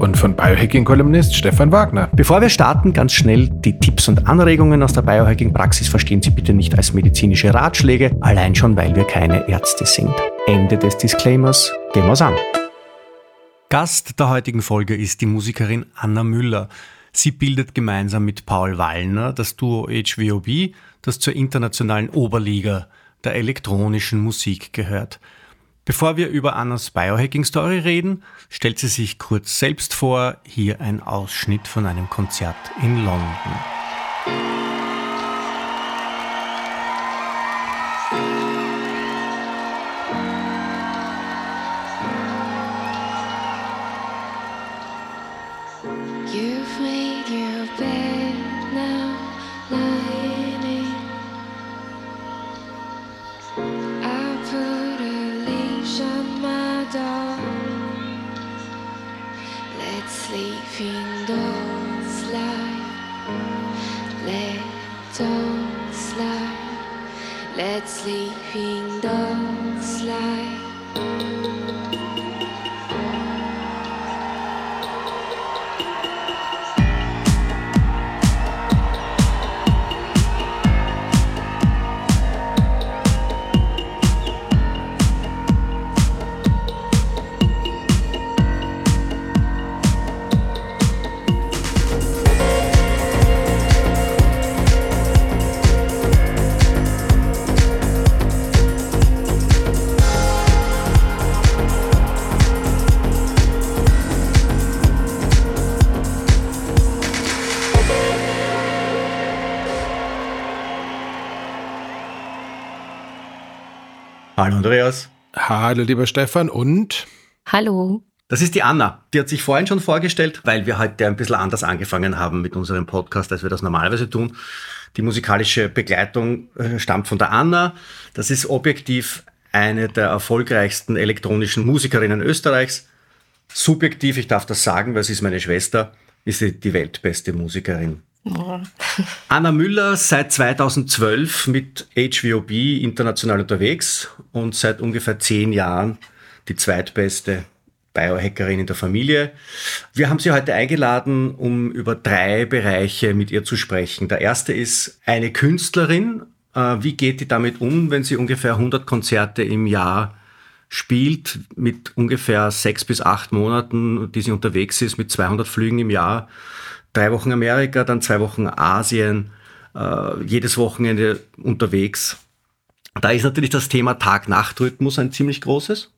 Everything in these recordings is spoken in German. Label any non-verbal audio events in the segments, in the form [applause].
Und von Biohacking-Kolumnist Stefan Wagner. Bevor wir starten, ganz schnell die Tipps und Anregungen aus der Biohacking-Praxis verstehen Sie bitte nicht als medizinische Ratschläge, allein schon, weil wir keine Ärzte sind. Ende des Disclaimers. Gehen wir's an. Gast der heutigen Folge ist die Musikerin Anna Müller. Sie bildet gemeinsam mit Paul Wallner das Duo HVOB, das zur internationalen Oberliga der elektronischen Musik gehört. Bevor wir über Annas Biohacking-Story reden, stellt sie sich kurz selbst vor. Hier ein Ausschnitt von einem Konzert in London. Andreas. Hallo, lieber Stefan. Und Hallo. Das ist die Anna. Die hat sich vorhin schon vorgestellt, weil wir heute ein bisschen anders angefangen haben mit unserem Podcast, als wir das normalerweise tun. Die musikalische Begleitung äh, stammt von der Anna. Das ist objektiv eine der erfolgreichsten elektronischen Musikerinnen Österreichs. Subjektiv, ich darf das sagen, weil sie ist meine Schwester, ist sie die weltbeste Musikerin. Anna Müller seit 2012 mit HVOB international unterwegs und seit ungefähr zehn Jahren die zweitbeste Biohackerin in der Familie. Wir haben sie heute eingeladen, um über drei Bereiche mit ihr zu sprechen. Der erste ist eine Künstlerin. Äh, Wie geht die damit um, wenn sie ungefähr 100 Konzerte im Jahr spielt, mit ungefähr sechs bis acht Monaten, die sie unterwegs ist, mit 200 Flügen im Jahr? Drei Wochen Amerika, dann zwei Wochen Asien, äh, jedes Wochenende unterwegs. Da ist natürlich das Thema Tag-Nacht-Rhythmus ein ziemlich großes.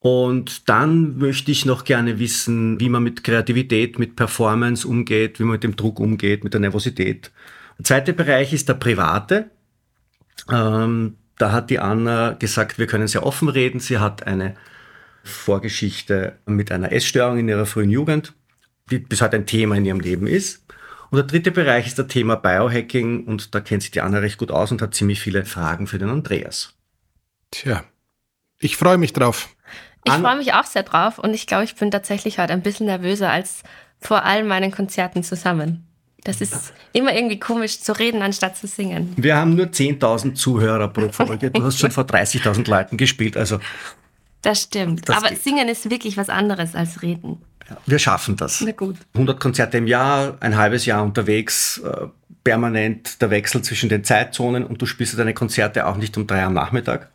Und dann möchte ich noch gerne wissen, wie man mit Kreativität, mit Performance umgeht, wie man mit dem Druck umgeht, mit der Nervosität. Der zweite Bereich ist der private. Ähm, da hat die Anna gesagt, wir können sehr offen reden. Sie hat eine Vorgeschichte mit einer Essstörung in ihrer frühen Jugend bis heute ein Thema in ihrem Leben ist. Und der dritte Bereich ist das Thema Biohacking und da kennt sich die Anna recht gut aus und hat ziemlich viele Fragen für den Andreas. tja, ich freue mich drauf. Ich freue mich auch sehr drauf und ich glaube, ich bin tatsächlich heute ein bisschen nervöser als vor allen meinen Konzerten zusammen. Das ist immer irgendwie komisch zu reden, anstatt zu singen. Wir haben nur 10.000 Zuhörer pro Folge. Du hast schon vor 30.000 Leuten gespielt, also Das stimmt. Das Aber geht. singen ist wirklich was anderes als reden. Wir schaffen das. Na gut. 100 Konzerte im Jahr, ein halbes Jahr unterwegs, äh, permanent der Wechsel zwischen den Zeitzonen und du spielst deine Konzerte auch nicht um drei am Nachmittag,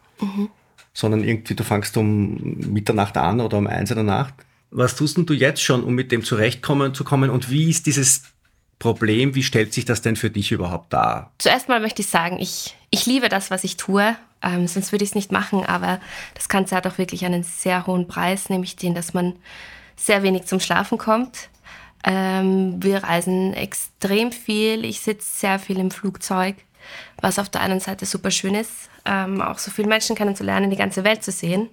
sondern irgendwie du fangst um Mitternacht an oder um eins in der Nacht. Was tust denn du jetzt schon, um mit dem zurechtkommen zu kommen und wie ist dieses Problem, wie stellt sich das denn für dich überhaupt dar? Zuerst mal möchte ich sagen, ich, ich liebe das, was ich tue. Ähm, sonst würde ich es nicht machen. Aber das Ganze hat auch wirklich einen sehr hohen Preis, nämlich den, dass man sehr wenig zum Schlafen kommt. Ähm, wir reisen extrem viel. Ich sitze sehr viel im Flugzeug, was auf der einen Seite super schön ist, ähm, auch so viele Menschen kennenzulernen, die ganze Welt zu sehen.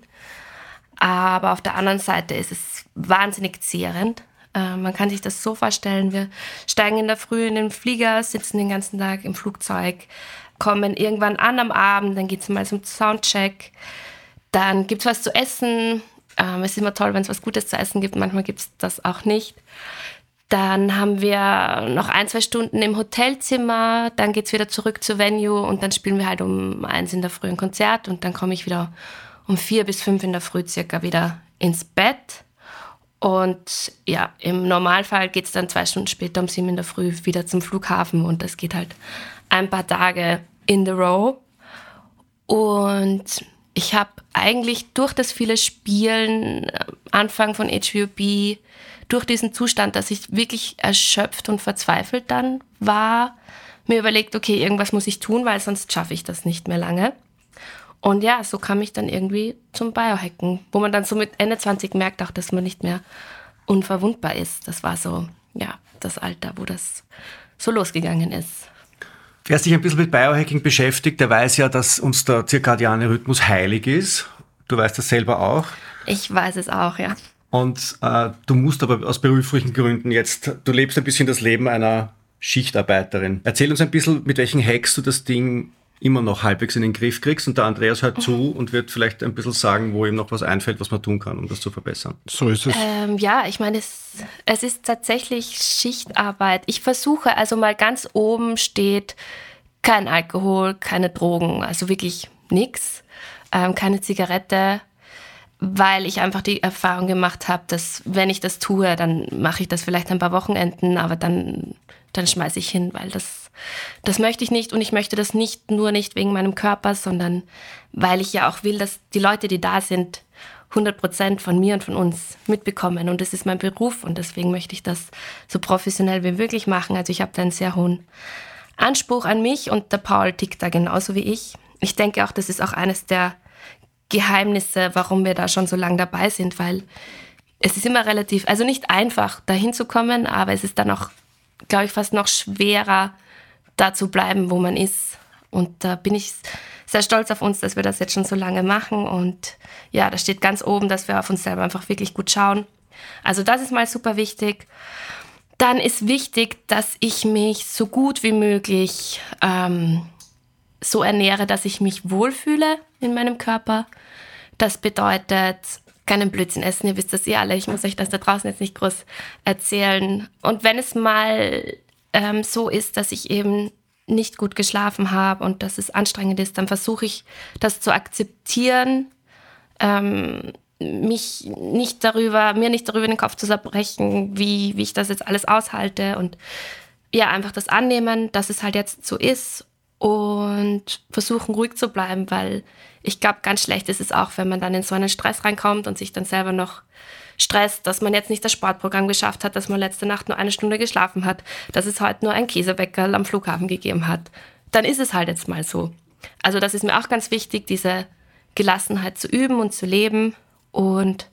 Aber auf der anderen Seite ist es wahnsinnig zehrend. Äh, man kann sich das so vorstellen, wir steigen in der Früh in den Flieger, sitzen den ganzen Tag im Flugzeug, kommen irgendwann an am Abend, dann geht es mal zum Soundcheck. Dann gibt es was zu essen. Ähm, es ist immer toll, wenn es was Gutes zu essen gibt. Manchmal gibt es das auch nicht. Dann haben wir noch ein, zwei Stunden im Hotelzimmer. Dann geht es wieder zurück zur Venue und dann spielen wir halt um eins in der Früh ein Konzert und dann komme ich wieder um vier bis fünf in der Früh circa wieder ins Bett. Und ja, im Normalfall geht es dann zwei Stunden später um sieben in der Früh wieder zum Flughafen und das geht halt ein paar Tage in the row. Und ich habe eigentlich durch das viele Spielen, äh, Anfang von HVOB, durch diesen Zustand, dass ich wirklich erschöpft und verzweifelt dann war, mir überlegt, okay, irgendwas muss ich tun, weil sonst schaffe ich das nicht mehr lange. Und ja, so kam ich dann irgendwie zum Biohacken, wo man dann so mit Ende 20 merkt auch, dass man nicht mehr unverwundbar ist. Das war so, ja, das Alter, wo das so losgegangen ist. Wer sich ein bisschen mit Biohacking beschäftigt, der weiß ja, dass uns der zirkadiane Rhythmus heilig ist. Du weißt das selber auch. Ich weiß es auch, ja. Und äh, du musst aber aus beruflichen Gründen jetzt, du lebst ein bisschen das Leben einer Schichtarbeiterin. Erzähl uns ein bisschen, mit welchen Hacks du das Ding immer noch halbwegs in den Griff kriegst. Und der Andreas hört zu und wird vielleicht ein bisschen sagen, wo ihm noch was einfällt, was man tun kann, um das zu verbessern. So ist es. Ähm, ja, ich meine, es, es ist tatsächlich Schichtarbeit. Ich versuche, also mal ganz oben steht kein Alkohol, keine Drogen, also wirklich nichts, ähm, keine Zigarette, weil ich einfach die Erfahrung gemacht habe, dass wenn ich das tue, dann mache ich das vielleicht ein paar Wochenenden, aber dann, dann schmeiße ich hin, weil das, das möchte ich nicht und ich möchte das nicht nur nicht wegen meinem Körper, sondern weil ich ja auch will, dass die Leute, die da sind, 100 Prozent von mir und von uns mitbekommen und das ist mein Beruf und deswegen möchte ich das so professionell wie möglich machen. Also ich habe da einen sehr hohen Anspruch an mich und der Paul tickt da genauso wie ich. Ich denke auch, das ist auch eines der Geheimnisse, warum wir da schon so lange dabei sind, weil es ist immer relativ, also nicht einfach, dahin zu kommen, aber es ist dann auch, glaube ich, fast noch schwerer, da zu bleiben, wo man ist. Und da bin ich sehr stolz auf uns, dass wir das jetzt schon so lange machen. Und ja, da steht ganz oben, dass wir auf uns selber einfach wirklich gut schauen. Also das ist mal super wichtig. Dann ist wichtig, dass ich mich so gut wie möglich ähm, so ernähre, dass ich mich wohlfühle in meinem Körper. Das bedeutet, keinen Blödsinn essen, ihr wisst das eh alle, ich muss euch das da draußen jetzt nicht groß erzählen. Und wenn es mal ähm, so ist, dass ich eben nicht gut geschlafen habe und dass es anstrengend ist, dann versuche ich das zu akzeptieren, ähm, mich nicht darüber, mir nicht darüber in den Kopf zu zerbrechen, wie, wie ich das jetzt alles aushalte und ja, einfach das annehmen, dass es halt jetzt so ist und versuchen ruhig zu bleiben, weil ich glaube, ganz schlecht ist es auch, wenn man dann in so einen Stress reinkommt und sich dann selber noch stresst, dass man jetzt nicht das Sportprogramm geschafft hat, dass man letzte Nacht nur eine Stunde geschlafen hat, dass es heute nur ein Käsebäcker am Flughafen gegeben hat. Dann ist es halt jetzt mal so. Also das ist mir auch ganz wichtig, diese Gelassenheit zu üben und zu leben. Und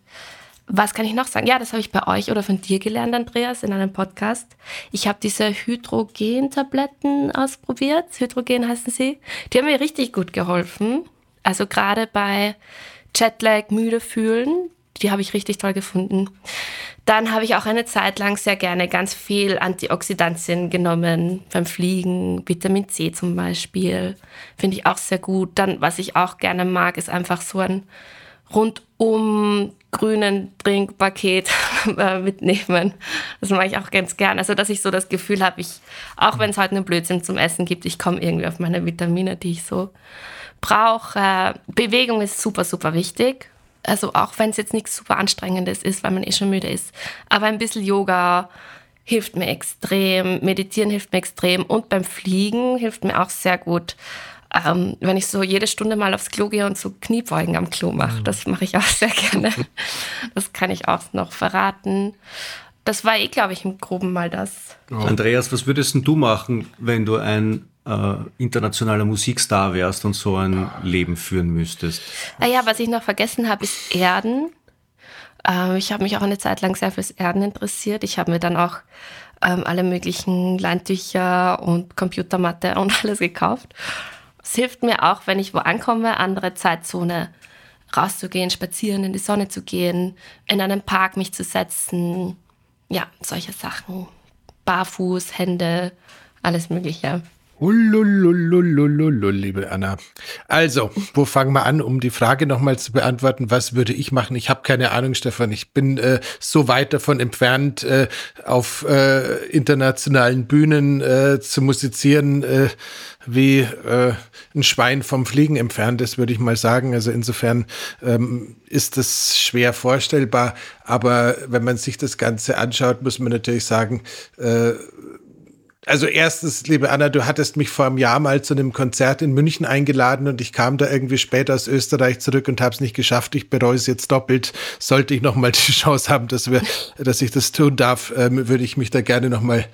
was kann ich noch sagen? Ja, das habe ich bei euch oder von dir gelernt, Andreas, in einem Podcast. Ich habe diese Hydrogen-Tabletten ausprobiert. Hydrogen heißen sie. Die haben mir richtig gut geholfen. Also gerade bei Jetlag, müde fühlen, die habe ich richtig toll gefunden. Dann habe ich auch eine Zeit lang sehr gerne ganz viel Antioxidantien genommen beim Fliegen, Vitamin C zum Beispiel, finde ich auch sehr gut. Dann, was ich auch gerne mag, ist einfach so ein rundum grünen Trinkpaket [laughs] äh, mitnehmen. Das mache ich auch ganz gern. Also, dass ich so das Gefühl habe, ich, auch wenn es heute einen Blödsinn zum Essen gibt, ich komme irgendwie auf meine Vitamine, die ich so brauche. Bewegung ist super, super wichtig. Also auch wenn es jetzt nichts super Anstrengendes ist, weil man eh schon müde ist. Aber ein bisschen Yoga hilft mir extrem, Meditieren hilft mir extrem und beim Fliegen hilft mir auch sehr gut ähm, wenn ich so jede Stunde mal aufs Klo gehe und so Kniebeugen am Klo mache. Das mache ich auch [laughs] sehr gerne. Das kann ich auch noch verraten. Das war eh, glaube ich, im Groben mal das. Andreas, was würdest du machen, wenn du ein äh, internationaler Musikstar wärst und so ein Leben führen müsstest? Naja, ah was ich noch vergessen habe, ist Erden. Ähm, ich habe mich auch eine Zeit lang sehr fürs Erden interessiert. Ich habe mir dann auch ähm, alle möglichen Leintücher und Computermatte und [laughs] alles gekauft. Es hilft mir auch, wenn ich wo ankomme, andere Zeitzone rauszugehen, spazieren, in die Sonne zu gehen, in einen Park mich zu setzen. Ja, solche Sachen. Barfuß, Hände, alles Mögliche. Ulululululul, liebe Anna. Also, wo fangen wir an, um die Frage nochmal zu beantworten, was würde ich machen? Ich habe keine Ahnung, Stefan. Ich bin äh, so weit davon entfernt, äh, auf äh, internationalen Bühnen äh, zu musizieren, äh, wie äh, ein Schwein vom Fliegen entfernt ist, würde ich mal sagen. Also insofern ähm, ist das schwer vorstellbar. Aber wenn man sich das Ganze anschaut, muss man natürlich sagen, also erstens, liebe Anna, du hattest mich vor einem Jahr mal zu einem Konzert in München eingeladen und ich kam da irgendwie später aus Österreich zurück und habe es nicht geschafft. Ich bereue es jetzt doppelt. Sollte ich noch mal [laughs] die Chance haben, dass wir, dass ich das tun darf, ähm, würde ich mich da gerne noch mal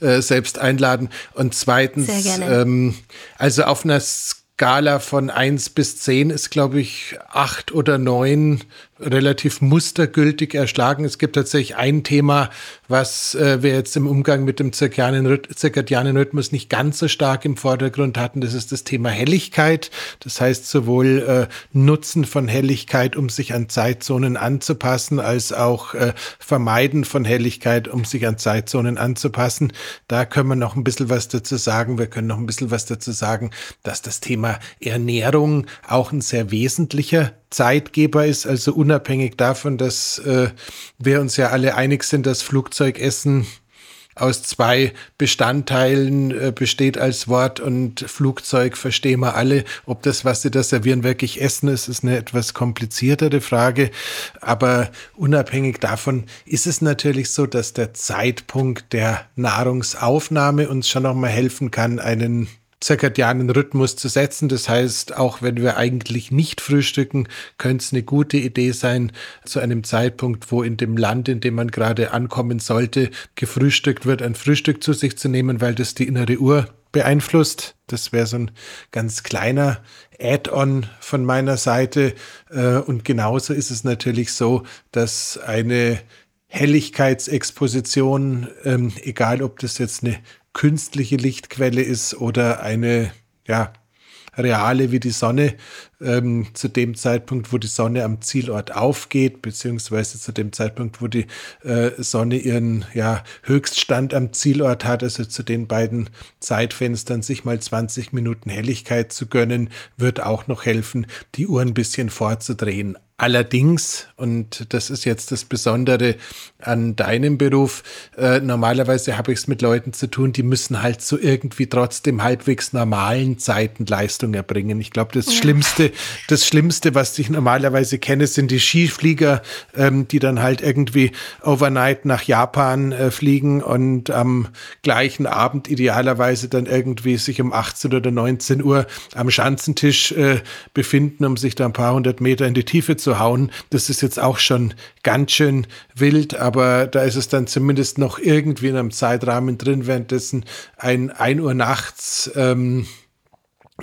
äh, selbst einladen. Und zweitens, ähm, also auf einer Skala von eins bis zehn ist, glaube ich, acht oder neun relativ mustergültig erschlagen. Es gibt tatsächlich ein Thema, was äh, wir jetzt im Umgang mit dem zirkadianen, Rhyth zirkadianen Rhythmus nicht ganz so stark im Vordergrund hatten. Das ist das Thema Helligkeit. Das heißt sowohl äh, Nutzen von Helligkeit, um sich an Zeitzonen anzupassen, als auch äh, Vermeiden von Helligkeit, um sich an Zeitzonen anzupassen. Da können wir noch ein bisschen was dazu sagen. Wir können noch ein bisschen was dazu sagen, dass das Thema Ernährung auch ein sehr wesentlicher Zeitgeber ist, also unabhängig davon, dass äh, wir uns ja alle einig sind, dass Flugzeugessen aus zwei Bestandteilen äh, besteht als Wort und Flugzeug verstehen wir alle. Ob das, was sie da servieren, wirklich Essen ist, ist eine etwas kompliziertere Frage. Aber unabhängig davon ist es natürlich so, dass der Zeitpunkt der Nahrungsaufnahme uns schon noch mal helfen kann, einen zirkadianen Rhythmus zu setzen. Das heißt, auch wenn wir eigentlich nicht frühstücken, könnte es eine gute Idee sein, zu einem Zeitpunkt, wo in dem Land, in dem man gerade ankommen sollte, gefrühstückt wird, ein Frühstück zu sich zu nehmen, weil das die innere Uhr beeinflusst. Das wäre so ein ganz kleiner Add-on von meiner Seite. Äh, Und genauso ist es natürlich so, dass eine Helligkeitsexposition, ähm, egal ob das jetzt eine künstliche Lichtquelle ist oder eine, ja, reale wie die Sonne, ähm, zu dem Zeitpunkt, wo die Sonne am Zielort aufgeht, beziehungsweise zu dem Zeitpunkt, wo die äh, Sonne ihren ja, Höchststand am Zielort hat, also zu den beiden Zeitfenstern sich mal 20 Minuten Helligkeit zu gönnen, wird auch noch helfen, die Uhr ein bisschen vorzudrehen. Allerdings, und das ist jetzt das Besondere an deinem Beruf, äh, normalerweise habe ich es mit Leuten zu tun, die müssen halt so irgendwie trotzdem halbwegs normalen Zeiten Leistung erbringen. Ich glaube, das Schlimmste, das Schlimmste, was ich normalerweise kenne, sind die Skiflieger, ähm, die dann halt irgendwie overnight nach Japan äh, fliegen und am gleichen Abend idealerweise dann irgendwie sich um 18 oder 19 Uhr am Schanzentisch äh, befinden, um sich da ein paar hundert Meter in die Tiefe zu hauen. Das ist jetzt auch schon ganz schön wild, aber da ist es dann zumindest noch irgendwie in einem Zeitrahmen drin, währenddessen ein 1 Uhr nachts ähm,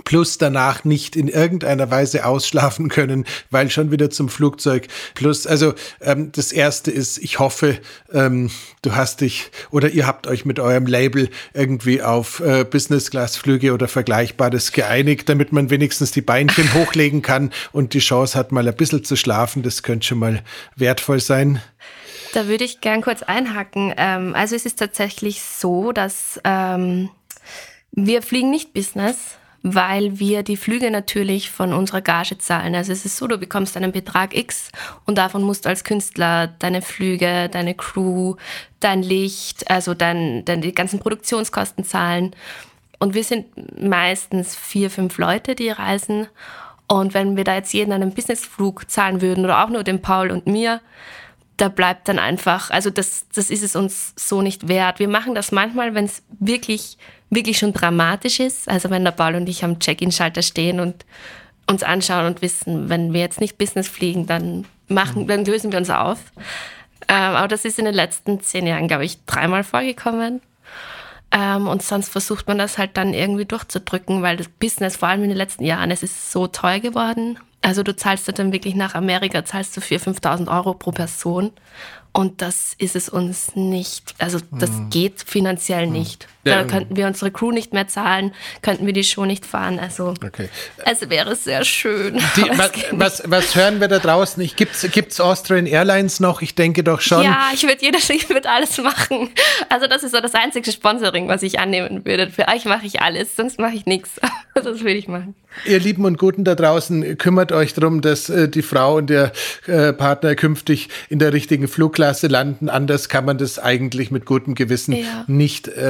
plus danach nicht in irgendeiner Weise ausschlafen können, weil schon wieder zum Flugzeug. Plus, also ähm, das erste ist, ich hoffe, ähm, du hast dich oder ihr habt euch mit eurem Label irgendwie auf äh, Business-Class-Flüge oder Vergleichbares geeinigt, damit man wenigstens die Beinchen [laughs] hochlegen kann und die Chance hat, mal ein bisschen zu schlafen. Das könnte schon mal wertvoll sein. Da würde ich gern kurz einhaken. Ähm, also es ist tatsächlich so, dass ähm, wir fliegen nicht Business, weil wir die Flüge natürlich von unserer Gage zahlen. Also es ist so, du bekommst einen Betrag X und davon musst du als Künstler deine Flüge, deine Crew, dein Licht, also dein, dein, die ganzen Produktionskosten zahlen. Und wir sind meistens vier, fünf Leute, die reisen. Und wenn wir da jetzt jeden einen Businessflug zahlen würden oder auch nur den Paul und mir, da bleibt dann einfach, also das, das ist es uns so nicht wert. Wir machen das manchmal, wenn es wirklich, wirklich schon dramatisch ist. Also wenn der Paul und ich am Check-in-Schalter stehen und uns anschauen und wissen, wenn wir jetzt nicht Business fliegen, dann machen, dann lösen wir uns auf. Ähm, aber das ist in den letzten zehn Jahren, glaube ich, dreimal vorgekommen. Ähm, und sonst versucht man das halt dann irgendwie durchzudrücken, weil das Business, vor allem in den letzten Jahren, es ist so teuer geworden. Also du zahlst dann wirklich nach Amerika, zahlst du 4.000, 5.000 Euro pro Person. Und das ist es uns nicht. Also das geht finanziell nicht. Da könnten wir unsere Crew nicht mehr zahlen, könnten wir die Show nicht fahren. Also Okay. es wäre sehr schön. [laughs] Die, was, was, was hören wir da draußen? Gibt es Austrian Airlines noch? Ich denke doch schon. Ja, ich würde jeder, ich würde alles machen. Also das ist so das einzige Sponsoring, was ich annehmen würde. Für euch mache ich alles, sonst mache ich nichts. [laughs] Das würde ich machen. Ihr Lieben und Guten da draußen, kümmert euch darum, dass äh, die Frau und der äh, Partner künftig in der richtigen Flugklasse landen. Anders kann man das eigentlich mit gutem Gewissen Ja. nicht äh,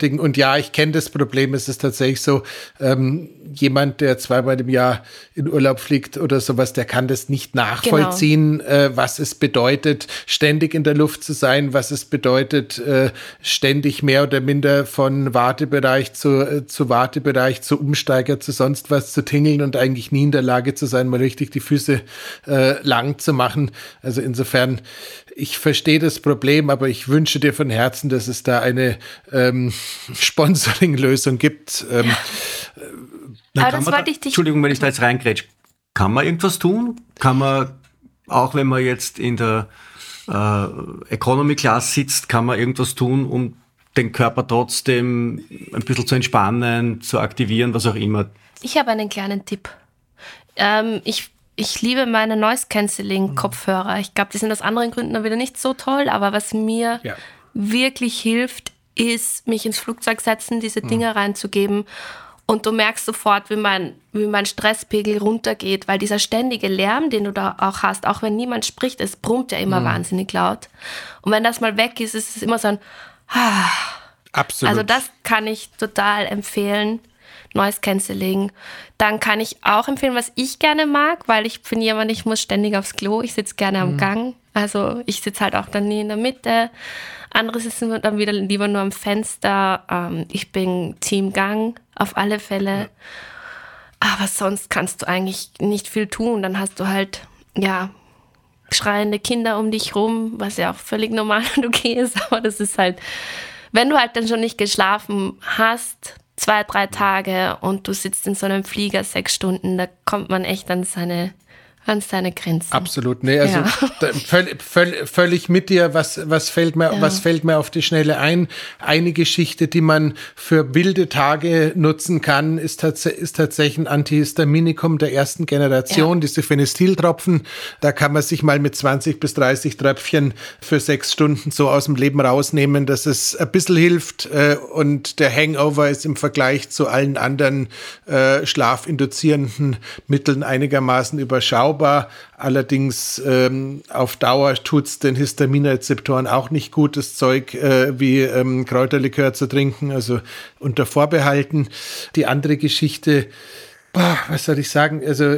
rechtfertigen. Und ja, ich kenne das Problem. Es ist tatsächlich so, ähm, jemand, der zweimal im Jahr in Urlaub fliegt oder sowas, der kann das nicht nachvollziehen, äh, was es bedeutet, ständig in der Luft zu sein, was es bedeutet, äh, ständig mehr oder minder von Wartebereich zu, äh, zu Wartebereich, zu Umsteiger, zu sonst was zu tingeln und eigentlich nie in der Lage zu sein, mal richtig die Füße äh, lang zu machen. Also insofern, ich verstehe das Problem, aber ich wünsche dir von Herzen, dass es da eine ähm, [laughs] Sponsoring-Lösung gibt. Ähm, Na, Aber das wollte da, ich dich- Entschuldigung, wenn ich da jetzt reingrätsch. Kann man irgendwas tun? Kann man, auch wenn man jetzt in der äh, Economy Class sitzt, kann man irgendwas tun, um den Körper trotzdem ein bisschen zu entspannen, zu aktivieren, was auch immer. Ich habe einen kleinen Tipp. Ähm, ich, ich liebe meine Noise Cancelling Kopfhörer. Ich glaube, die sind aus anderen Gründen dann wieder nicht so toll, aber was mir Ja. wirklich hilft, ist, mich ins Flugzeug setzen, diese Dinge reinzugeben. Und du merkst sofort, wie mein, wie mein Stresspegel runtergeht, weil dieser ständige Lärm, den du da auch hast, auch wenn niemand spricht, es brummt ja immer wahnsinnig laut. Und wenn das mal weg ist, ist es immer so ein, absolut. also das kann ich total empfehlen. Noise Cancelling. Dann kann ich auch empfehlen, was ich gerne mag, weil ich bin jemand, ich muss ständig aufs Klo. Ich sitze gerne am Gang. Also ich sitze halt auch dann nie in der Mitte. Andere sitzen dann wieder lieber nur am Fenster. Ähm, ich bin Team Gang auf alle Fälle. Aber sonst kannst du eigentlich nicht viel tun. Dann hast du halt, ja, schreiende Kinder um dich rum, was ja auch völlig normal und okay ist. Aber das ist halt, wenn du halt dann schon nicht geschlafen hast, zwei, drei Tage und du sitzt in so einem Flieger sechs Stunden, da kommt man echt an seine, an seine Grenzen. Absolut, nee, also Ja. völ, völ, völlig mit dir. Was, was, fällt mir, Ja. was fällt mir auf die Schnelle ein? Eine Geschichte, die man für wilde Tage nutzen kann, ist, tats ist tatsächlich ein Antihistaminikum der ersten Generation, Ja. diese Phenestiltropfen. Da kann man sich mal mit 20 bis 30 Tröpfchen für sechs Stunden so aus dem Leben rausnehmen, dass es ein bisschen hilft äh, und der Hangover ist im Vergleich zu allen anderen äh, schlafinduzierenden Mitteln einigermaßen überschaubar. Allerdings ähm, auf Dauer tut's den Histaminrezeptoren auch nicht gut, das Zeug äh, wie ähm, Kräuterlikör zu trinken, also unter Vorbehalten. Die andere Geschichte, boah, was soll ich sagen? Also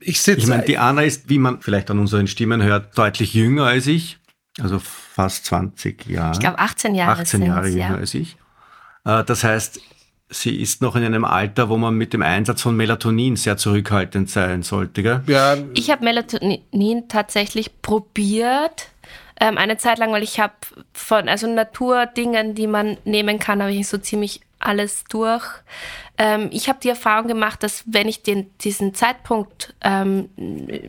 ich sitze. Ich meine, die Anna ist, wie man vielleicht an unseren Stimmen hört, deutlich jünger als ich. Also fast 20 Jahre. Ich glaube, 18 Jahre 18 Jahre jünger ja. als ich. Äh, Das heißt, sie ist noch in einem Alter, wo man mit dem Einsatz von Melatonin sehr zurückhaltend sein sollte. Gell? ja, Ich habe Melatonin tatsächlich probiert. Ähm, eine Zeit lang, weil ich habe von also Naturdingen, die man nehmen kann, habe ich so ziemlich alles durch. Ähm, ich habe die Erfahrung gemacht, dass wenn ich den, diesen Zeitpunkt ähm,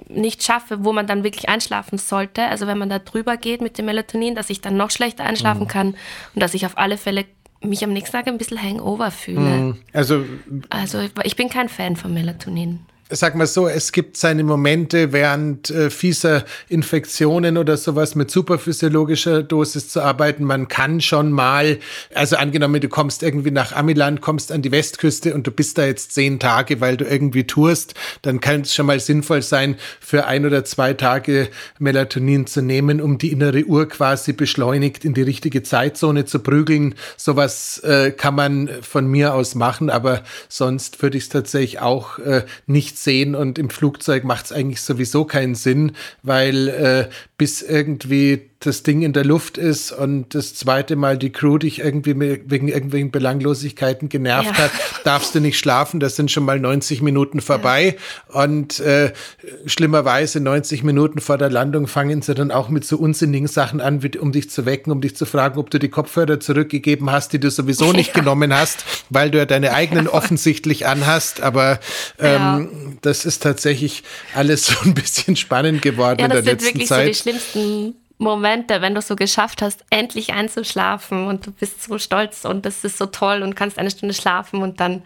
nicht schaffe, wo man dann wirklich einschlafen sollte, also wenn man da drüber geht mit dem Melatonin, dass ich dann noch schlechter einschlafen kann und dass ich auf alle Fälle mich am nächsten Tag ein bisschen Hangover fühle. also Also ich- ich bin kein Fan von Melatonin. Sag mal so, es gibt seine Momente während äh, fieser Infektionen oder sowas mit superphysiologischer Dosis zu arbeiten. Man kann schon mal, also angenommen, du kommst irgendwie nach Amiland, kommst an die Westküste und du bist da jetzt zehn Tage, weil du irgendwie tourst, dann kann es schon mal sinnvoll sein, für ein oder zwei Tage Melatonin zu nehmen, um die innere Uhr quasi beschleunigt in die richtige Zeitzone zu prügeln. Sowas äh, kann man von mir aus machen, aber sonst würde ich es tatsächlich auch äh, nicht sehen und im Flugzeug macht es eigentlich sowieso keinen Sinn, weil äh, bis irgendwie das Ding in der Luft ist und das zweite Mal die Crew dich irgendwie wegen irgendwelchen Belanglosigkeiten genervt Ja. hat, darfst du nicht schlafen, das sind schon mal 90 Minuten vorbei. Und äh, schlimmerweise 90 Minuten vor der Landung fangen sie dann auch mit so unsinnigen Sachen an, wie, um dich zu wecken, um dich zu fragen, ob du die Kopfhörer zurückgegeben hast, die du sowieso nicht [laughs] genommen hast, weil du ja deine eigenen [laughs] offensichtlich anhast, aber ähm, das ist tatsächlich alles so ein bisschen spannend geworden Ja, in der das sind letzten wirklich so Zeit. die schlimmsten Momente, wenn du so geschafft hast, endlich einzuschlafen und du bist so stolz und das ist so toll und kannst eine Stunde schlafen und dann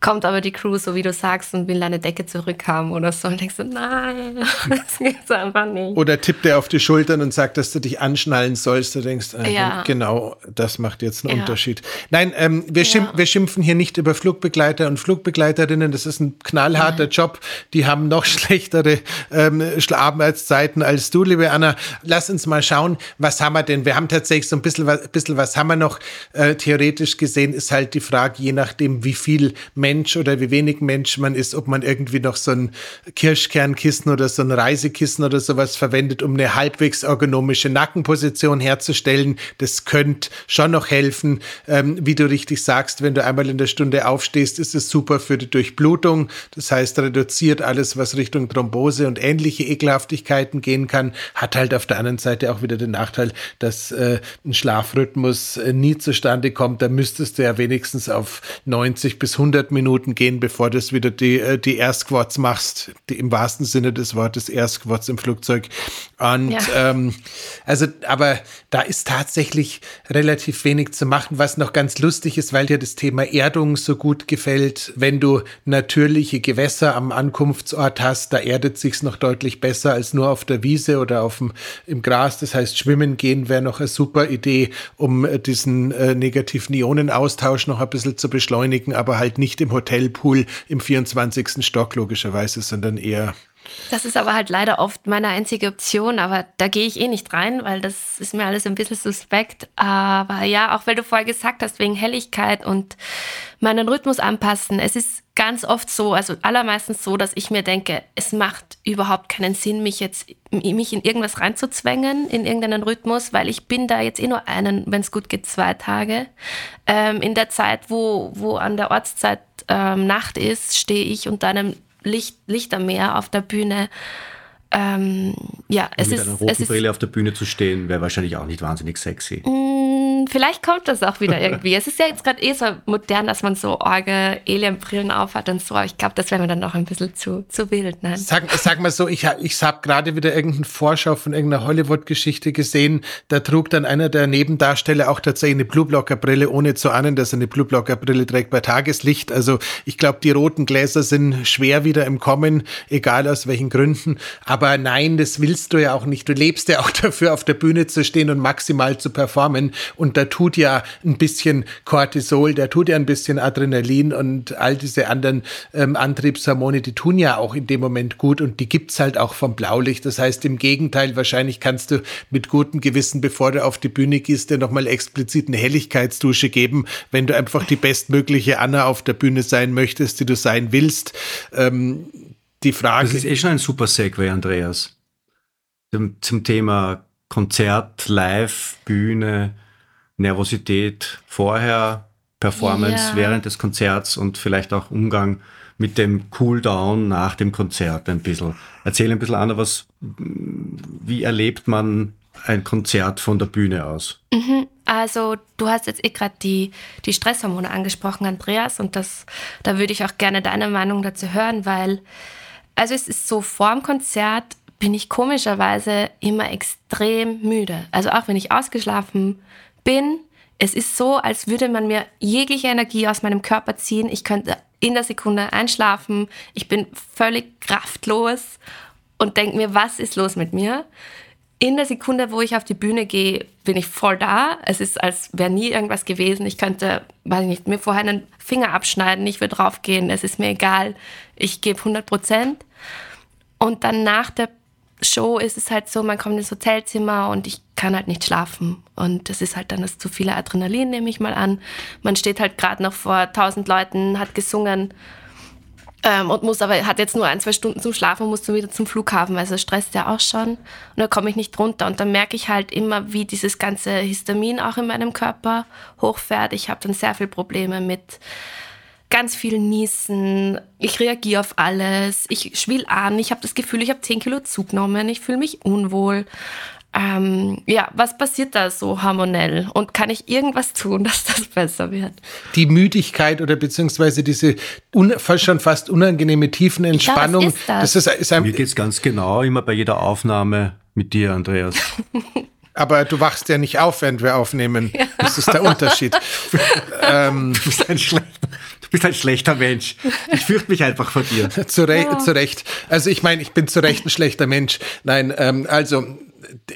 kommt aber die Crew, so wie du sagst, und will deine Decke zurückhaben oder so. Und denkst du, nein, [laughs] das geht einfach nicht. Oder tippt er auf die Schultern und sagt, dass du dich anschnallen sollst. Du denkst, äh, Ja. genau, das macht jetzt einen Ja. Unterschied. Nein, ähm, wir, schimpf, wir schimpfen hier nicht über Flugbegleiter und Flugbegleiterinnen. Das ist ein knallharter Job. Die haben noch [laughs] schlechtere ähm, Arbeitszeiten als du, liebe Anna. Lass uns mal schauen, was haben wir denn? Wir haben tatsächlich so ein bisschen was, bisschen was haben wir noch. Äh, theoretisch gesehen ist halt die Frage, je nachdem, wie viel Mensch oder wie wenig Mensch man ist, ob man irgendwie noch so ein Kirschkernkissen oder so ein Reisekissen oder sowas verwendet, um eine halbwegs ergonomische Nackenposition herzustellen. Das könnte schon noch helfen. Ähm, wie du richtig sagst, wenn du einmal in der Stunde aufstehst, ist es super für die Durchblutung. Das heißt, reduziert alles, was Richtung Thrombose und ähnliche Ekelhaftigkeiten gehen kann. Hat halt auf der anderen Seite auch wieder den Nachteil, dass äh, ein Schlafrhythmus äh, nie zustande kommt. Da müsstest du ja wenigstens auf 90 bis 100 Minuten gehen, bevor du wieder die, äh, die Air Squats machst. Die, Im wahrsten Sinne des Wortes Air Squats im Flugzeug. Und Ja. ähm, also, aber da ist tatsächlich relativ wenig zu machen, was noch ganz lustig ist, weil dir das Thema Erdung so gut gefällt. Wenn du natürliche Gewässer am Ankunftsort hast, da erdet sich's noch deutlich besser als nur auf der Wiese oder auf dem, im Gras. Das heißt, schwimmen gehen wäre noch eine super Idee, um äh, diesen äh, negativen Ionenaustausch noch ein bisschen zu beschleunigen, aber halt nicht im Hotelpool im 24. Stock logischerweise, sondern eher Das ist aber halt leider oft meine einzige Option, aber da gehe ich eh nicht rein, weil das ist mir alles ein bisschen suspekt. Aber ja, auch weil du vorher gesagt hast, wegen Helligkeit und meinen Rhythmus anpassen. Es ist ganz oft so, also allermeistens so, dass ich mir denke, es macht überhaupt keinen Sinn, mich jetzt mich in irgendwas reinzuzwängen, in irgendeinen Rhythmus, weil ich bin da jetzt eh nur einen, wenn es gut geht, zwei Tage. Ähm, in der Zeit, wo, wo an der Ortszeit ähm, Nacht ist, stehe ich unter einem Licht, Lichtermeer auf der Bühne. Ähm, ja, es mit ist, einer es roten ist Brille auf der Bühne zu stehen, wäre wahrscheinlich auch nicht wahnsinnig sexy. Mm, Vielleicht kommt das auch wieder irgendwie. es ist ja jetzt gerade eh so modern, dass man so orge Alien-Brillen aufhat und so. Aber ich glaube, das wäre mir dann noch ein bisschen zu, zu wild. Nein. Sag, sag mal so, ich, ich habe gerade wieder irgendeinen Vorschau von irgendeiner Hollywood-Geschichte gesehen. Da trug dann einer der Nebendarsteller auch tatsächlich eine Blueblocker-Brille, ohne zu ahnen, dass er eine Blueblocker-Brille trägt bei Tageslicht. Also ich glaube, die roten Gläser sind schwer wieder im Kommen, egal aus welchen Gründen. Aber nein, das willst du ja auch nicht. Du lebst ja auch [laughs] dafür, auf der Bühne zu stehen und maximal zu performen. Und da tut ja ein bisschen Cortisol, da tut ja ein bisschen Adrenalin und all diese anderen ähm, Antriebshormone, die tun ja auch in dem Moment gut und die gibt's halt auch vom Blaulicht. Das heißt, im Gegenteil, wahrscheinlich kannst du mit gutem Gewissen, bevor du auf die Bühne gehst, dir nochmal explizit eine Helligkeitsdusche geben, wenn du einfach die bestmögliche Anna auf der Bühne sein möchtest, die du sein willst. Ähm, die Frage Das ist eh schon ein super Segway, Andreas. Zum, zum Thema Konzert, Live, Bühne, Nervosität vorher, Performance Ja. während des Konzerts und vielleicht auch Umgang mit dem Cooldown nach dem Konzert ein bisschen. Erzähl ein bisschen, Anna, was, wie erlebt man ein Konzert von der Bühne aus? Also, du hast jetzt eh gerade die, die Stresshormone angesprochen, Andreas, und das, da würde ich auch gerne deine Meinung dazu hören, weil, also es ist so, vorm Konzert bin ich komischerweise immer extrem müde. Also auch wenn ich ausgeschlafen bin, es ist so, als würde man mir jegliche Energie aus meinem Körper ziehen. Ich könnte in der Sekunde einschlafen. Ich bin völlig kraftlos und denke mir, was ist los mit mir? In der Sekunde, wo ich auf die Bühne gehe, bin ich voll da. Es ist, als wäre nie irgendwas gewesen. Ich könnte, weiß ich nicht, mir vorher einen Finger abschneiden, ich würde draufgehen, es ist mir egal. Ich gebe 100 Prozent. Und dann nach der Show ist es halt so, man kommt ins Hotelzimmer und ich kann halt nicht schlafen. Und das ist halt dann das zu viele Adrenalin, nehme ich mal an. Man steht halt gerade noch vor tausend Leuten, hat gesungen ähm, und muss aber, hat jetzt nur ein, zwei Stunden zum Schlafen und muss dann wieder zum Flughafen, also stresst ja auch schon. Und da komme ich nicht runter. Und dann merke ich halt immer, wie dieses ganze Histamin auch in meinem Körper hochfährt. Ich habe dann sehr viel Probleme mit ganz viel Niesen. Ich reagiere auf alles. Ich schwill an. Ich habe das Gefühl, ich habe 10 Kilo zugenommen. Ich fühle mich unwohl. Ähm, ja, was passiert da so hormonell? Und kann ich irgendwas tun, [laughs] dass das besser wird? die Müdigkeit oder beziehungsweise diese fast schon fast unangenehme Tiefenentspannung. ist das? ist, ist ein, Mir geht's ganz genau, immer bei jeder Aufnahme mit dir, Andreas. [laughs] Aber du wachst ja nicht auf, während wir aufnehmen. Das ist der Unterschied. [laughs] ähm, Du bist ein schlechter, du bist ein schlechter Mensch. Ich fürchte mich einfach vor dir. zu, Re zu Recht. Also ich meine, ich bin zu Recht ein schlechter Mensch. Nein, ähm, also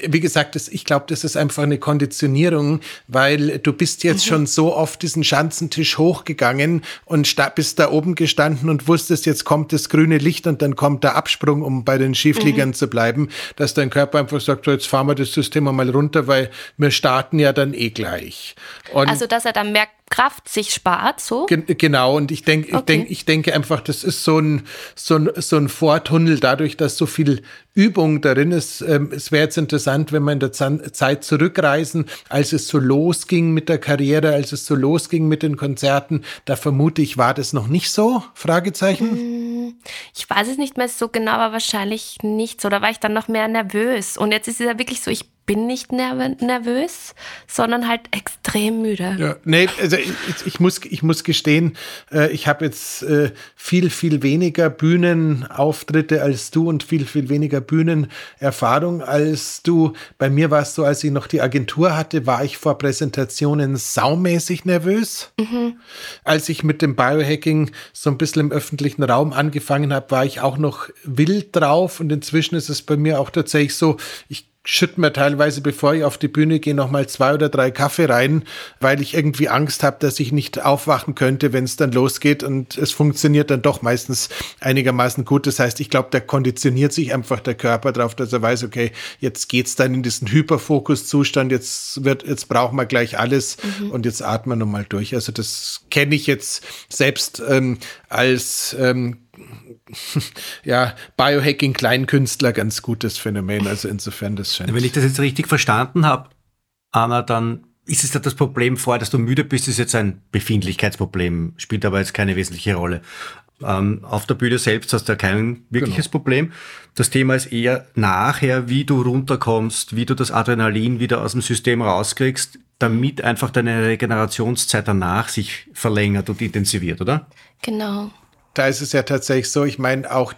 wie gesagt, das, ich glaube, das ist einfach eine Konditionierung, weil du bist jetzt schon so oft diesen Schanzentisch hochgegangen und bist da oben gestanden und wusstest, jetzt kommt das grüne Licht und dann kommt der Absprung, um bei den Schiefliegern zu bleiben, dass dein Körper einfach sagt, so, jetzt fahren wir das System mal runter, weil wir starten ja dann eh gleich. Und Also, dass er dann mehr Kraft sich spart, so? Gen genau, und ich denke, ich, Okay. denk, ich denke einfach, das ist so ein, so ein, so ein Vortunnel, dadurch, dass so viel Übung darin ist. Ähm, es wäre jetzt interessant, wenn wir in der Zan Zeit zurückreisen, als es so losging mit der Karriere, als es so losging mit den Konzerten. Da vermute ich, war das noch nicht so? Fragezeichen? Ich weiß es nicht mehr so genau, aber wahrscheinlich nicht so. Da war ich dann noch mehr nervös. Und jetzt ist es ja wirklich so, ich bin nicht nerv nervös, sondern halt extrem müde. Ja, nee, also ich, ich- muss, ich muss gestehen, äh, ich habe jetzt äh, viel, viel weniger Bühnenauftritte als du und viel, viel weniger Bühnenerfahrung als du. Bei mir war es so, als ich noch die Agentur hatte, war ich vor Präsentationen saumäßig nervös. Als ich mit dem Biohacking so ein bisschen im öffentlichen Raum angefangen habe, war ich auch noch wild drauf und inzwischen ist es bei mir auch tatsächlich so, ich schütte mir teilweise, bevor ich auf die Bühne gehe, noch mal zwei oder drei Kaffee rein, weil ich irgendwie Angst habe, dass ich nicht aufwachen könnte, wenn es dann losgeht. Und es funktioniert dann doch meistens einigermaßen gut. Das heißt, ich glaube, da konditioniert sich einfach der Körper drauf, dass er weiß, okay, jetzt geht's dann in diesen Hyperfokus-Zustand, jetzt wird, jetzt brauchen wir gleich alles und jetzt atmen wir nochmal durch. Also das kenne ich jetzt selbst ähm, als ähm, [laughs] ja, Biohacking-Kleinkünstler ganz gutes Phänomen. Also insofern das scheint. Wenn ich das jetzt richtig verstanden habe, Anna, dann ist es da das Problem vorher, dass du müde bist, ist jetzt ein Befindlichkeitsproblem, spielt aber jetzt keine wesentliche Rolle. Ähm, auf der Bühne selbst hast du ja kein wirkliches Problem. Das Thema ist eher nachher, wie du runterkommst, wie du das Adrenalin wieder aus dem System rauskriegst, damit einfach deine Regenerationszeit danach sich verlängert und intensiviert, oder? Genau. Da ist es ja tatsächlich so, ich meine, auch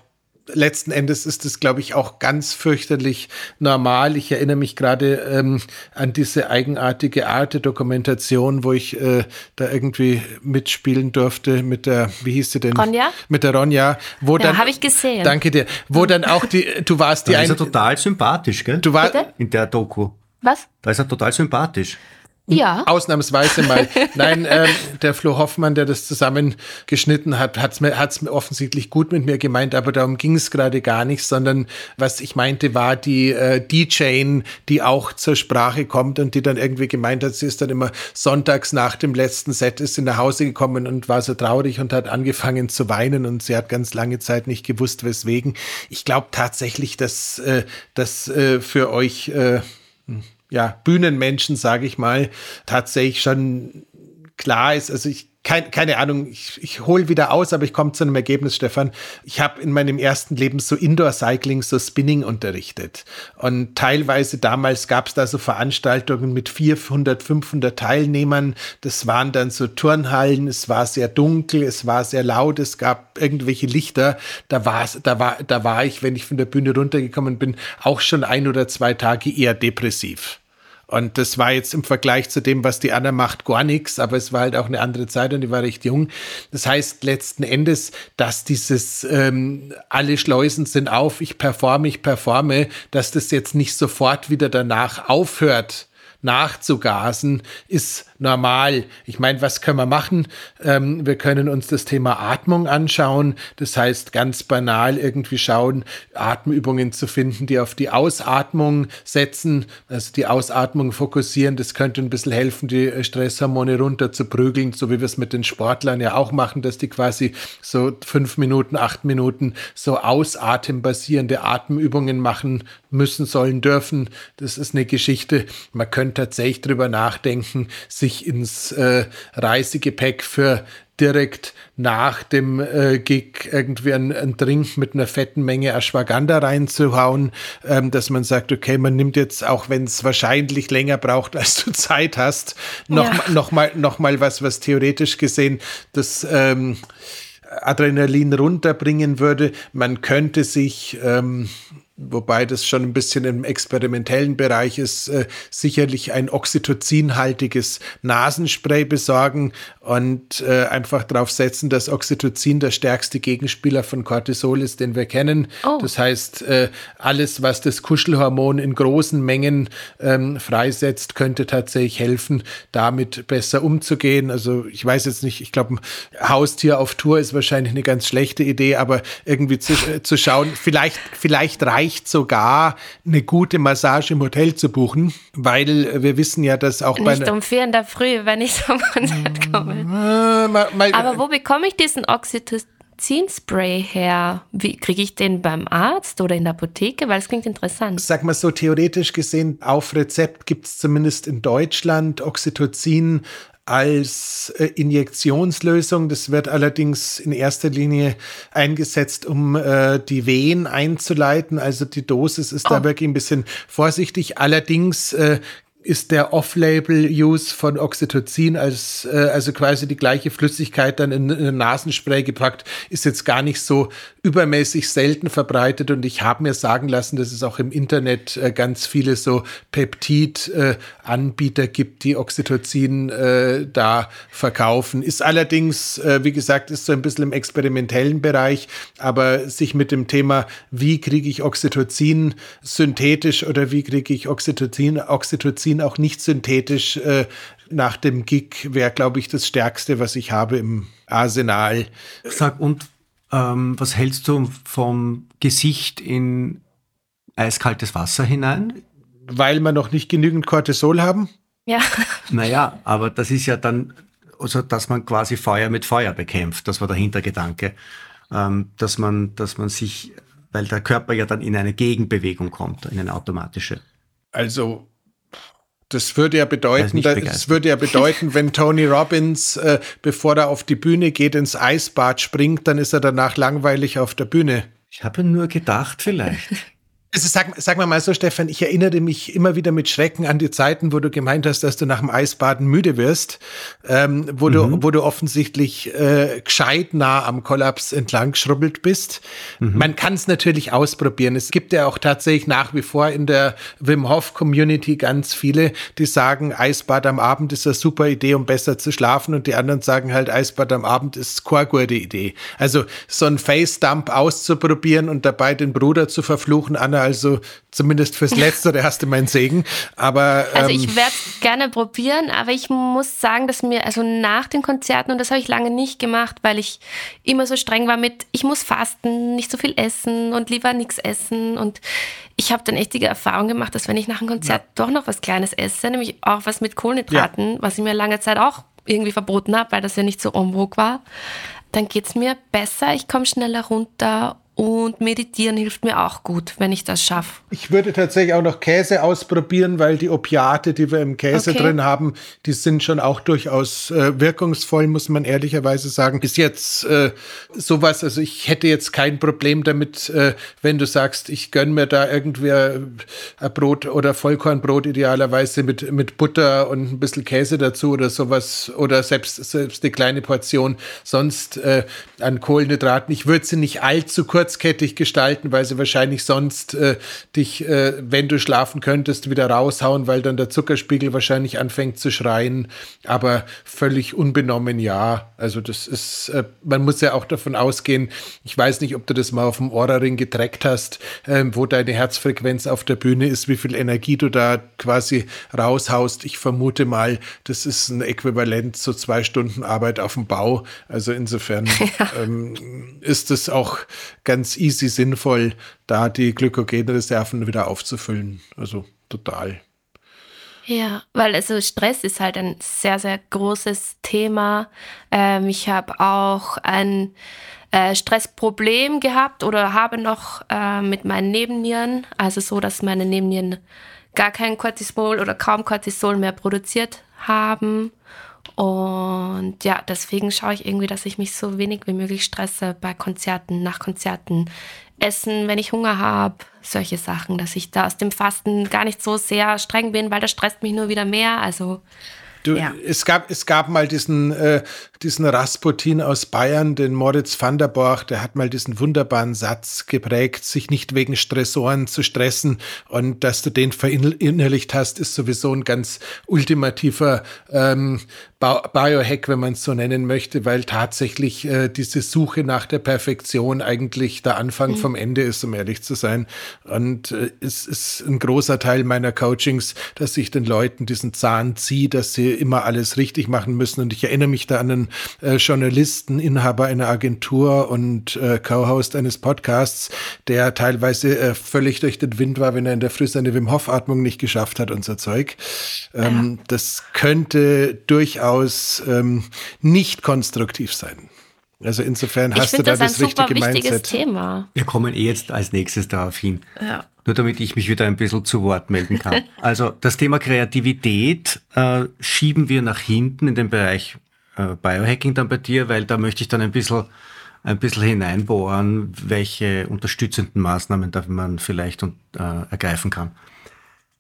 letzten Endes ist es, glaube ich, auch ganz fürchterlich normal. Ich erinnere mich gerade ähm, an diese eigenartige Arte-Dokumentation, wo ich äh, da irgendwie mitspielen durfte mit der, wie hieß sie denn? Ronja? Mit der Ronja. Wo Ja, dann, hab ich gesehen. Danke dir. Wo dann auch die, du warst die Da ist er total sympathisch, gell? du war, Bitte? In der Doku. Was? Da ist er total sympathisch. Ja. Ausnahmsweise mal. [laughs] Nein, ähm, der Flo Hoffmann, der das zusammengeschnitten hat, hat's mir, hat's mir offensichtlich gut mit mir gemeint, aber darum ging es gerade gar nicht, sondern was ich meinte, war die äh, DJ, die auch zur Sprache kommt und die dann irgendwie gemeint hat, sie ist dann immer sonntags nach dem letzten Set ist sie nach Hause gekommen und war so traurig und hat angefangen zu weinen und sie hat ganz lange Zeit nicht gewusst, weswegen. Ich glaube tatsächlich, dass äh, das äh, für euch äh, ja, Bühnenmenschen, sage ich mal, tatsächlich schon klar ist. Also ich kein, keine Ahnung, ich, ich hole wieder aus, aber ich komme zu einem Ergebnis, Stefan. Ich habe in meinem ersten Leben so Indoor-Cycling, so Spinning unterrichtet. Und teilweise damals gab es da so Veranstaltungen mit 400, 500 Teilnehmern. Das waren dann so Turnhallen, es war sehr dunkel, es war sehr laut, es gab irgendwelche Lichter. Da, war's, da, war, da war ich, wenn ich von der Bühne runtergekommen bin, auch schon ein oder zwei Tage eher depressiv. Und das war jetzt im Vergleich zu dem, was die Anna macht, gar nichts, aber es war halt auch eine andere Zeit und die war recht jung. Das heißt letzten Endes, dass dieses ähm, alle Schleusen sind auf, ich performe, ich performe, dass das jetzt nicht sofort wieder danach aufhört nachzugasen, ist normal. Ich meine, was können wir machen? Ähm, wir können uns das Thema Atmung anschauen. Das heißt, ganz banal irgendwie schauen, Atemübungen zu finden, die auf die Ausatmung setzen, also die Ausatmung fokussieren. Das könnte ein bisschen helfen, die Stresshormone runter zu prügeln, so wie wir es mit den Sportlern ja auch machen, dass die quasi so fünf Minuten, acht Minuten so ausatembasierende Atemübungen machen müssen, sollen, dürfen. Das ist eine Geschichte. Man könnte tatsächlich drüber nachdenken, sich ins äh, Reisegepäck für direkt nach dem äh, Gig irgendwie einen, einen Drink mit einer fetten Menge Ashwagandha reinzuhauen, ähm, dass man sagt, okay, man nimmt jetzt, auch wenn es wahrscheinlich länger braucht, als du Zeit hast, noch, Ja. noch, mal, noch mal was, was theoretisch gesehen das ähm, Adrenalin runterbringen würde. Man könnte sich ähm, wobei das schon ein bisschen im experimentellen Bereich ist, äh, sicherlich ein oxytocinhaltiges Nasenspray besorgen und äh, einfach darauf setzen, dass Oxytocin der stärkste Gegenspieler von Cortisol ist, den wir kennen. Oh. Das heißt, äh, alles, was das Kuschelhormon in großen Mengen ähm, freisetzt, könnte tatsächlich helfen, damit besser umzugehen. Also ich weiß jetzt nicht, ich glaube, ein Haustier auf Tour ist wahrscheinlich eine ganz schlechte Idee, aber irgendwie zu, äh, zu schauen, vielleicht, vielleicht reicht sogar eine gute Massage im Hotel zu buchen, weil wir wissen ja, dass auch bei Nicht um vier in der Früh, wenn ich zum Konzert komme. äh, mal, mal, Aber wo bekomme ich diesen Oxytocin-Spray her? Wie kriege ich den beim Arzt oder in der Apotheke? Weil es klingt interessant. sag mal so theoretisch gesehen, auf Rezept gibt es zumindest in Deutschland Oxytocin als äh, Injektionslösung. Das wird allerdings in erster Linie eingesetzt, um äh, die Wehen einzuleiten. Also die Dosis ist da Oh. wirklich ein bisschen vorsichtig. Allerdings äh, ist der Off-Label-Use von Oxytocin als äh, also quasi die gleiche Flüssigkeit dann in, in Nasenspray gepackt, ist jetzt gar nicht so übermäßig selten verbreitet und ich habe mir sagen lassen, dass es auch im Internet äh, ganz viele so Peptid-Anbieter gibt, die Oxytocin äh, da verkaufen. Ist allerdings, äh, wie gesagt, ist so ein bisschen im experimentellen Bereich, aber sich mit dem Thema, wie kriege ich Oxytocin synthetisch oder wie kriege ich Oxytocin, Oxytocin auch nicht synthetisch äh, nach dem Gig, wäre, glaube ich, das Stärkste, was ich habe im Arsenal. Sag, und ähm, was hältst du vom Gesicht in eiskaltes Wasser hinein? Weil wir noch nicht genügend Cortisol haben. Ja, Naja, aber das ist ja dann, also dass man quasi Feuer mit Feuer bekämpft. Das war der Hintergedanke. Ähm, dass man, dass man sich, weil der Körper ja dann in eine Gegenbewegung kommt, in eine automatische. Also das würde ja bedeuten, das begeistert. würde ja bedeuten, wenn Tony Robbins, äh, bevor er auf die Bühne geht, ins Eisbad springt, dann ist er danach langweilig auf der Bühne. Ich habe nur gedacht, vielleicht. [laughs] Also sag, sag mal mal so, Stefan, ich erinnere mich immer wieder mit Schrecken an die Zeiten, wo du gemeint hast, dass du nach dem Eisbaden müde wirst, ähm, wo, du, wo du offensichtlich äh, gescheit nah am Kollaps entlang geschrubbelt bist. Man kann es natürlich ausprobieren. Es gibt ja auch tatsächlich nach wie vor in der Wim Hof Community ganz viele, die sagen, Eisbad am Abend ist eine super Idee, um besser zu schlafen und die anderen sagen halt, Eisbad am Abend ist keine gute Idee. Also so ein Face-Dump auszuprobieren und dabei den Bruder zu verfluchen, Anna, also zumindest fürs Letztere hast du meinen Segen. Aber also ähm, ich werde es gerne probieren, aber ich muss sagen, dass mir, also nach den Konzerten, und das habe ich lange nicht gemacht, weil ich immer so streng war mit, ich muss fasten, nicht so viel essen und lieber nichts essen. Und ich habe dann echt die Erfahrung gemacht, dass wenn ich nach einem Konzert doch noch was Kleines esse, nämlich auch was mit Kohlenhydraten, was ich mir lange Zeit auch irgendwie verboten habe, weil das ja nicht so en vogue war, dann geht es mir besser, ich komme schneller runter und meditieren hilft mir auch gut, wenn ich das schaffe. Ich würde tatsächlich auch noch Käse ausprobieren, weil die Opiate, die wir im Käse Okay. drin haben, die sind schon auch durchaus äh, wirkungsvoll, muss man ehrlicherweise sagen. Ist jetzt äh, sowas, also ich hätte jetzt kein Problem damit, äh, wenn du sagst, ich gönn mir da irgendwie äh, ein Brot oder Vollkornbrot idealerweise mit, mit Butter und ein bisschen Käse dazu oder sowas oder selbst, selbst eine kleine Portion sonst äh, an Kohlenhydraten. Ich würde sie nicht allzu kurzkettig gestalten, weil sie wahrscheinlich sonst äh, dich, äh, wenn du schlafen könntest, wieder raushauen, weil dann der Zuckerspiegel wahrscheinlich anfängt zu schreien. Aber völlig unbenommen ja. Also das ist, äh, man muss ja auch davon ausgehen, ich weiß nicht, ob du das mal auf dem Ohrring getrackt hast, ähm, wo deine Herzfrequenz auf der Bühne ist, wie viel Energie du da quasi raushaust. Ich vermute mal, das ist ein Äquivalent zu zwei Stunden Arbeit auf dem Bau. Also insofern [laughs] ähm, ist es auch ganz easy sinnvoll, da die Glykogenreserven wieder aufzufüllen. Also total. Ja, weil also Stress ist halt ein sehr, sehr großes Thema. Ähm, ich habe auch ein äh, Stressproblem gehabt oder habe noch äh, mit meinen Nebennieren, also so, dass meine Nebennieren gar kein Cortisol oder kaum Cortisol mehr produziert haben. Und ja, deswegen schaue ich irgendwie, dass ich mich so wenig wie möglich stresse bei Konzerten, nach Konzerten, essen, wenn ich Hunger habe, solche Sachen, dass ich da aus dem Fasten gar nicht so sehr streng bin, weil das stresst mich nur wieder mehr. Also Du, Ja. es, gab, es gab mal diesen, äh, diesen Rasputin aus Bayern, den Moritz van der Borch, der hat mal diesen wunderbaren Satz geprägt, sich nicht wegen Stressoren zu stressen. Und dass du den verinnerlicht hast, ist sowieso ein ganz ultimativer ähm, Bio- Biohack, wenn man es so nennen möchte, weil tatsächlich äh, diese Suche nach der Perfektion eigentlich der Anfang vom Ende ist, um ehrlich zu sein. Und äh, es ist ein großer Teil meiner Coachings, dass ich den Leuten diesen Zahn ziehe, dass sie immer alles richtig machen müssen. Und ich erinnere mich da an einen äh, Journalisten, Inhaber einer Agentur und äh, Co-Host eines Podcasts, der teilweise äh, völlig durch den Wind war, wenn er in der Früh seine Wim Hof-Atmung nicht geschafft hat und so Zeug. Ähm, Das könnte durchaus ähm, nicht konstruktiv sein. Also insofern Ich hast du da das ein das super richtige wichtiges Mindset. Thema. Wir kommen eh jetzt als nächstes darauf hin. Ja. Nur damit ich mich wieder ein bisschen zu Wort melden kann. [laughs] Also das Thema Kreativität äh, schieben wir nach hinten in den Bereich äh, Biohacking dann bei dir, weil da möchte ich dann ein bisschen, ein bisschen hineinbohren, welche unterstützenden Maßnahmen da man vielleicht und, äh, ergreifen kann.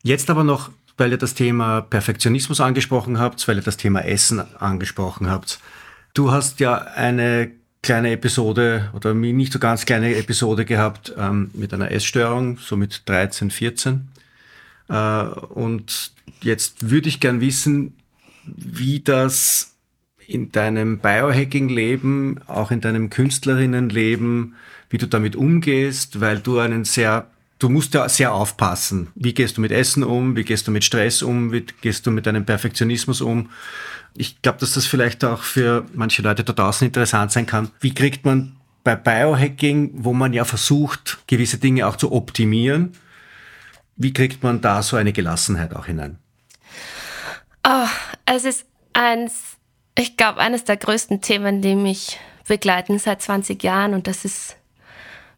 Jetzt aber noch, weil ihr das Thema Perfektionismus angesprochen habt, weil ihr das Thema Essen angesprochen habt. Du hast ja eine kleine Episode oder nicht so ganz kleine Episode gehabt ähm, mit einer Essstörung, so mit 13, 14. Äh, und jetzt würde ich gern wissen, wie das in deinem Biohacking-Leben, auch in deinem Künstlerinnen-Leben, wie du damit umgehst, weil du einen sehr, du musst ja sehr aufpassen. Wie gehst du mit Essen um? Wie gehst du mit Stress um? Wie gehst du mit deinem Perfektionismus um? Ich glaube, dass das vielleicht auch für manche Leute da draußen interessant sein kann. Wie kriegt man bei Biohacking, wo man ja versucht, gewisse Dinge auch zu optimieren, wie kriegt man da so eine Gelassenheit auch hinein? Oh, es ist eins, ich glaube, eines der größten Themen, die mich begleiten seit 20 Jahren und das ist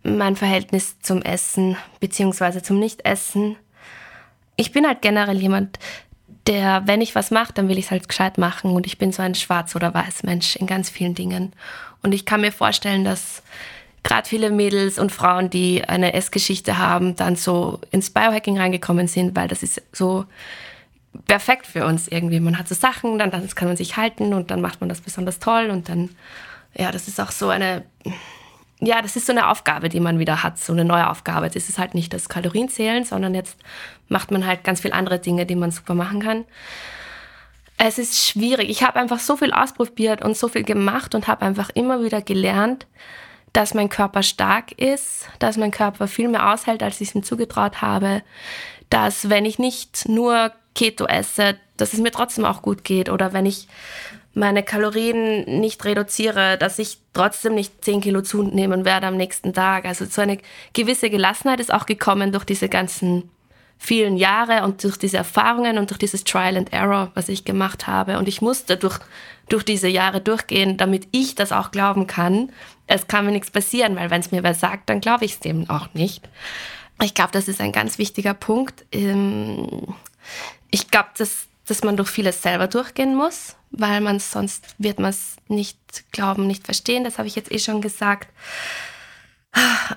mein Verhältnis zum Essen beziehungsweise zum Nichtessen. Ich bin halt generell jemand, der, wenn ich was mache, dann will ich es halt gescheit machen und ich bin so ein schwarz oder weiß Mensch in ganz vielen Dingen. Und ich kann mir vorstellen, dass gerade viele Mädels und Frauen, die eine Essgeschichte haben, dann so ins Biohacking reingekommen sind, weil das ist so perfekt für uns irgendwie. Man hat so Sachen, dann, dann kann man sich halten und dann macht man das besonders toll und dann, ja, das ist auch so eine, ja, das ist so eine Aufgabe, die man wieder hat, so eine neue Aufgabe. Das ist halt nicht das Kalorienzählen, sondern jetzt macht man halt ganz viele andere Dinge, die man super machen kann. Es ist schwierig. Ich habe einfach so viel ausprobiert und so viel gemacht und habe einfach immer wieder gelernt, dass mein Körper stark ist, dass mein Körper viel mehr aushält, als ich es ihm zugetraut habe, dass wenn ich nicht nur Keto esse, dass es mir trotzdem auch gut geht oder wenn ich meine Kalorien nicht reduziere, dass ich trotzdem nicht 10 Kilo zunehmen werde am nächsten Tag. Also so eine gewisse Gelassenheit ist auch gekommen durch diese ganzen vielen Jahre und durch diese Erfahrungen und durch dieses Trial and Error, was ich gemacht habe. Und ich musste durch, durch diese Jahre durchgehen, damit ich das auch glauben kann. Es kann mir nichts passieren, weil wenn es mir wer sagt, dann glaube ich es dem auch nicht. Ich glaube, das ist ein ganz wichtiger Punkt. Ähm, Ich glaube, dass, dass man durch vieles selber durchgehen muss, weil man sonst wird man es nicht glauben, nicht verstehen. Das habe ich jetzt eh schon gesagt.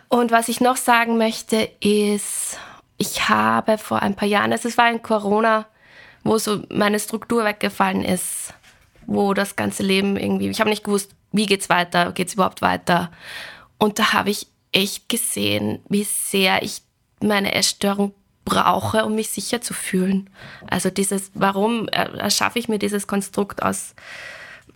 Und was ich noch sagen möchte, ist, ich habe vor ein paar Jahren, also es war in Corona, wo so meine Struktur weggefallen ist, wo das ganze Leben irgendwie, ich habe nicht gewusst, wie geht's weiter, geht's überhaupt weiter. Und da habe ich echt gesehen, wie sehr ich meine Essstörung brauche, um mich sicher zu fühlen. Also dieses, warum erschaffe ich mir dieses Konstrukt aus,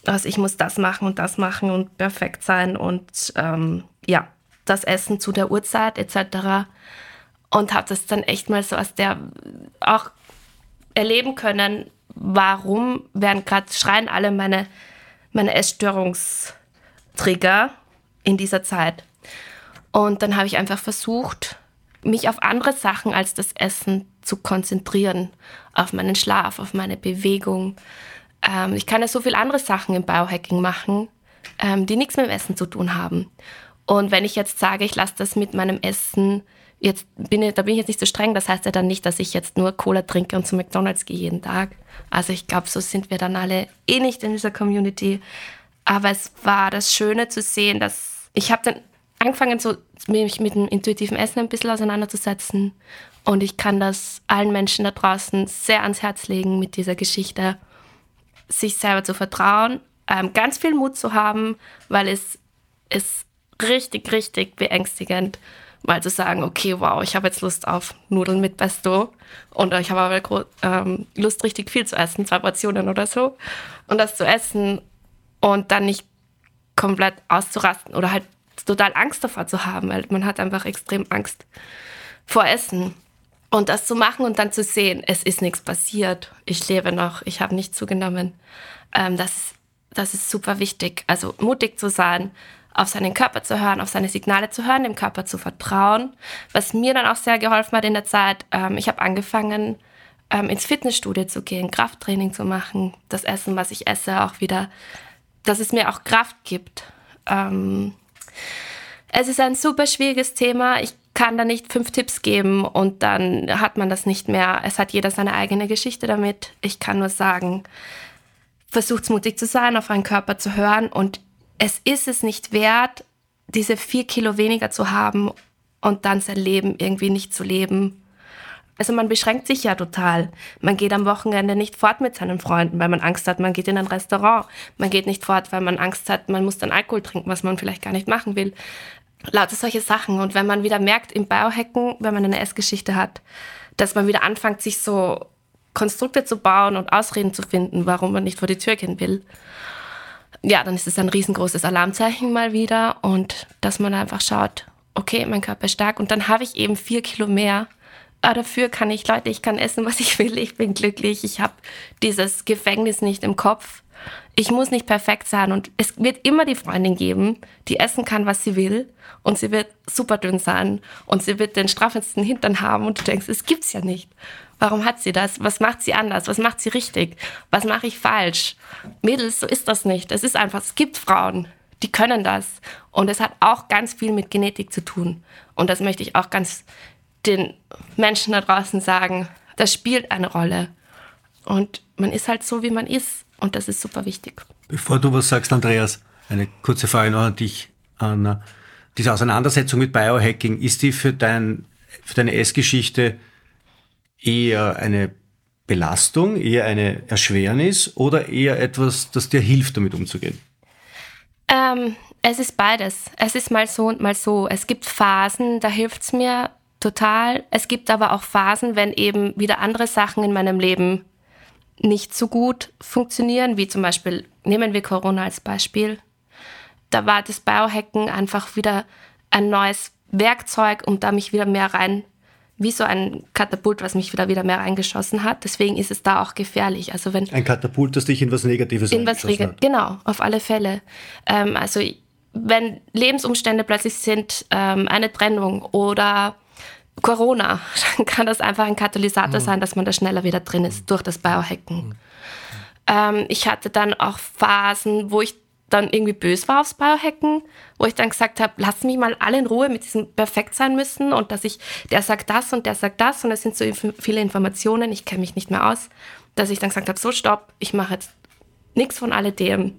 aus ich muss das machen und das machen und perfekt sein und ähm, ja, das Essen zu der Uhrzeit etc. Und habe das dann echt mal so aus der auch erleben können, warum werden gerade schreien alle meine, meine Essstörungstrigger in dieser Zeit. Und dann habe ich einfach versucht, mich auf andere Sachen als das Essen zu konzentrieren, auf meinen Schlaf, auf meine Bewegung. Ähm, ich kann ja so viele andere Sachen im Biohacking machen, ähm, die nichts mit dem Essen zu tun haben. Und wenn ich jetzt sage, ich lasse das mit meinem Essen, jetzt bin ich, da bin ich jetzt nicht so streng, das heißt ja dann nicht, dass ich jetzt nur Cola trinke und zu McDonalds gehe jeden Tag. Also ich glaube, so sind wir dann alle eh nicht in dieser Community. Aber es war das Schöne zu sehen, dass ich habe dann angefangen, so mich mit dem intuitiven Essen ein bisschen auseinanderzusetzen. Und ich kann das allen Menschen da draußen sehr ans Herz legen mit dieser Geschichte. sich selber zu vertrauen, ähm, ganz viel Mut zu haben, weil es ist richtig, richtig beängstigend, mal zu sagen, okay, wow, ich habe jetzt Lust auf Nudeln mit Pesto und ich habe aber ähm, Lust, richtig viel zu essen, zwei Portionen oder so. Und das zu essen und dann nicht komplett auszurasten oder halt total Angst davor zu haben, weil man hat einfach extrem Angst vor Essen. Und das zu machen und dann zu sehen, es ist nichts passiert, ich lebe noch, ich habe nicht zugenommen, ähm, das, ist- das ist super wichtig. Also mutig zu sein, auf seinen Körper zu hören, auf seine Signale zu hören, dem Körper zu vertrauen. Was mir dann auch sehr geholfen hat in der Zeit, ähm, ich habe angefangen, ähm, ins Fitnessstudio zu gehen, Krafttraining zu machen, das Essen, was ich esse, auch wieder, dass es mir auch Kraft gibt. Ähm, es ist ein super schwieriges Thema. Ich kann da nicht fünf Tipps geben und dann hat man das nicht mehr. Es hat jeder seine eigene Geschichte damit. Ich kann nur sagen, versucht mutig zu sein, auf euren Körper zu hören und es ist es nicht wert, diese vier Kilo weniger zu haben und dann sein Leben irgendwie nicht zu leben. Also man beschränkt sich ja total. Man geht am Wochenende nicht fort mit seinen Freunden, weil man Angst hat, man geht in ein Restaurant. Man geht nicht fort, weil man Angst hat, man muss dann Alkohol trinken, was man vielleicht gar nicht machen will. Lauter solche Sachen. Und wenn man wieder merkt im Biohacken, wenn man eine Essgeschichte hat, dass man wieder anfängt, sich so Konstrukte zu bauen und Ausreden zu finden, warum man nicht vor die Tür gehen will, ja, dann ist es ein riesengroßes Alarmzeichen mal wieder und dass man einfach schaut, okay, mein Körper ist stark und dann habe ich eben vier Kilo mehr. Aber dafür kann ich, Leute, ich kann essen, was ich will, ich bin glücklich, ich habe dieses Gefängnis nicht im Kopf. Ich muss nicht perfekt sein und es wird immer die Freundin geben, die essen kann, was sie will und sie wird super dünn sein und sie wird den straffendsten Hintern haben und du denkst, es gibt's ja nicht. Warum hat sie das? Was macht sie anders? Was macht sie richtig? Was mache ich falsch? Mädels, so ist das nicht. Es ist einfach, es gibt Frauen, die können das. Und es hat auch ganz viel mit Genetik zu tun. Und das möchte ich auch ganz den Menschen da draußen sagen. Das spielt eine Rolle. Und man ist halt so, wie man ist. Und das ist super wichtig. Bevor du was sagst, Andreas, eine kurze Frage noch an dich, Anna. Diese Auseinandersetzung mit Biohacking, ist die für, dein, für deine Essgeschichte eher eine Belastung, eher eine Erschwernis oder eher etwas, das dir hilft, damit umzugehen? Ähm, es ist beides. Es ist mal so und mal so. Es gibt Phasen, da hilft es mir total. Es gibt aber auch Phasen, wenn eben wieder andere Sachen in meinem Leben nicht so gut funktionieren, wie zum Beispiel, nehmen wir Corona als Beispiel. Da war das Biohacken einfach wieder ein neues Werkzeug, um da mich wieder mehr rein, wie so ein Katapult, was mich wieder, wieder mehr reingeschossen hat. Deswegen ist es da auch gefährlich. Also wenn Ein Katapult, das dich in was Negatives in was Rege- hat. Genau, auf alle Fälle. Ähm, also wenn Lebensumstände plötzlich sind, ähm, eine Trennung oder Corona, dann kann das einfach ein Katalysator sein, dass man da schneller wieder drin ist durch das Biohacken. Ähm, ich hatte dann auch Phasen, wo ich dann irgendwie böse war aufs Biohacken, wo ich dann gesagt habe, lasst mich mal alle in Ruhe mit diesem perfekt sein müssen und dass ich, der sagt das und der sagt das und es sind so viele Informationen, ich kenne mich nicht mehr aus, dass ich dann gesagt habe, so stopp, ich mache jetzt nichts von alledem.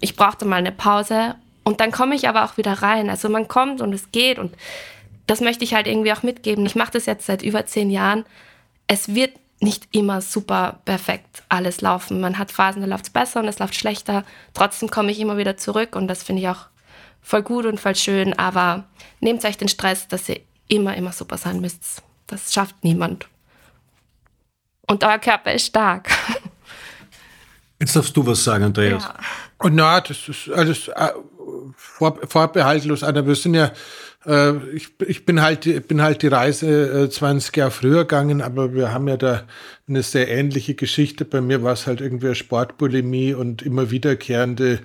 Ich brauchte mal eine Pause und dann komme ich aber auch wieder rein. Also man kommt und es geht und das möchte ich halt irgendwie auch mitgeben. Ich mache das jetzt seit über zehn Jahren. Es wird nicht immer super perfekt alles laufen. Man hat Phasen, da läuft es besser und es läuft schlechter. Trotzdem komme ich immer wieder zurück und das finde ich auch voll gut und voll schön. Aber nehmt euch den Stress, dass ihr immer, immer super sein müsst. Das schafft niemand. Und euer Körper ist stark. Jetzt darfst du was sagen, Andreas. Ja. Und na, das ist alles äh, vor, vorbehaltlos. Anna, wir sind ja, äh, ich, ich bin halt, bin halt die Reise äh, 20 Jahre früher gegangen, aber wir haben ja da eine sehr ähnliche Geschichte. Bei mir war es halt irgendwie eine Sportbulimie und immer wiederkehrende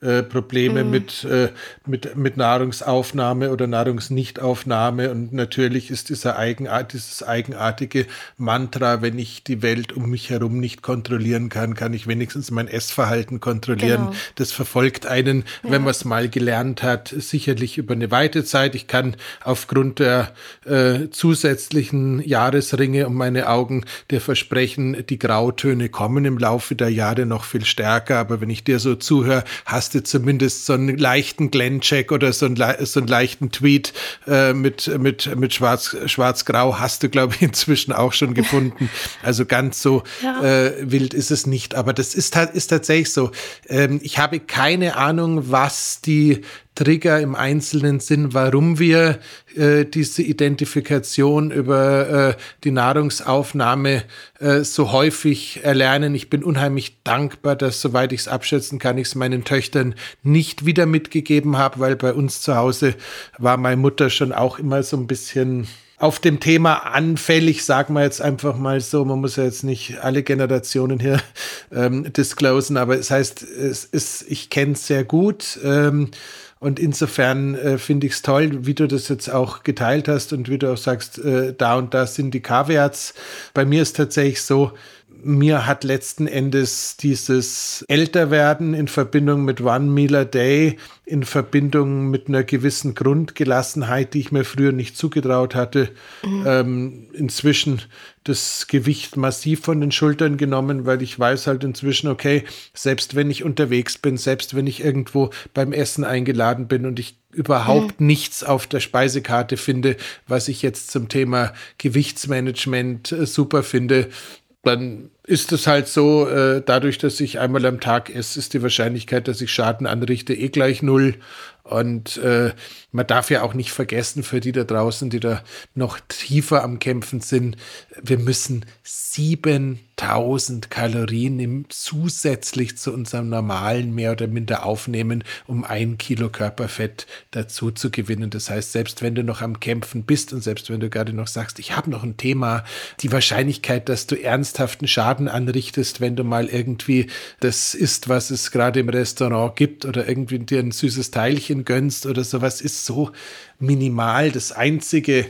äh, Probleme mit, äh, mit, mit Nahrungsaufnahme oder Nahrungsnichtaufnahme. Und natürlich ist dieser Eigenart, dieses eigenartige Mantra, wenn ich die Welt um mich herum nicht kontrollieren kann, kann ich wenigstens mein Essverhalten kontrollieren. Genau. Das verfolgt einen, wenn man es mal gelernt hat, sicherlich über eine weite Zeit. Ich ich kann aufgrund der äh, zusätzlichen Jahresringe um meine Augen dir versprechen, die Grautöne kommen im Laufe der Jahre noch viel stärker. Aber wenn ich dir so zuhöre, hast du zumindest so einen leichten Glenn-Check oder so einen, so einen leichten Tweet äh, mit, mit, mit Schwarz, Schwarz-Grau hast du, glaube ich, inzwischen auch schon gefunden. Also ganz so [laughs] ja. äh, wild ist es nicht. Aber das ist, ist tatsächlich so. Ähm, ich habe keine Ahnung, was die Trigger im Einzelnen sind, warum wir äh, diese Identifikation über äh, die Nahrungsaufnahme äh, so häufig erlernen. Ich bin unheimlich dankbar, dass, soweit ich es abschätzen kann, ich es meinen Töchtern nicht wieder mitgegeben habe, weil bei uns zu Hause war meine Mutter schon auch immer so ein bisschen auf dem Thema anfällig, sagen wir jetzt einfach mal so. Man muss ja jetzt nicht alle Generationen hier ähm, disclosen, aber es heißt, es ist, ich kenne es sehr gut. Ähm, und insofern äh, finde ich es toll, wie du das jetzt auch geteilt hast und wie du auch sagst, äh, da und da sind die Kaviats. Bei mir ist tatsächlich so, mir hat letzten Endes dieses Älterwerden in Verbindung mit One Meal a Day, in Verbindung mit einer gewissen Grundgelassenheit, die ich mir früher nicht zugetraut hatte, mhm. ähm, inzwischen das Gewicht massiv von den Schultern genommen, weil ich weiß halt inzwischen, okay, selbst wenn ich unterwegs bin, selbst wenn ich irgendwo beim Essen eingeladen bin und ich überhaupt mhm. nichts auf der Speisekarte finde, was ich jetzt zum Thema Gewichtsmanagement äh, super finde, dann ist es halt so, äh, dadurch, dass ich einmal am Tag esse, ist die Wahrscheinlichkeit, dass ich Schaden anrichte, eh gleich null. Und äh, man darf ja auch nicht vergessen, für die da draußen, die da noch tiefer am Kämpfen sind, wir müssen 7000 Kalorien im, zusätzlich zu unserem normalen mehr oder minder aufnehmen, um ein Kilo Körperfett dazu zu gewinnen. Das heißt, selbst wenn du noch am Kämpfen bist und selbst wenn du gerade noch sagst, ich habe noch ein Thema, die Wahrscheinlichkeit, dass du ernsthaften Schaden anrichtest, wenn du mal irgendwie das isst, was es gerade im Restaurant gibt oder irgendwie dir ein süßes Teilchen gönnst oder sowas, ist so minimal. Das Einzige,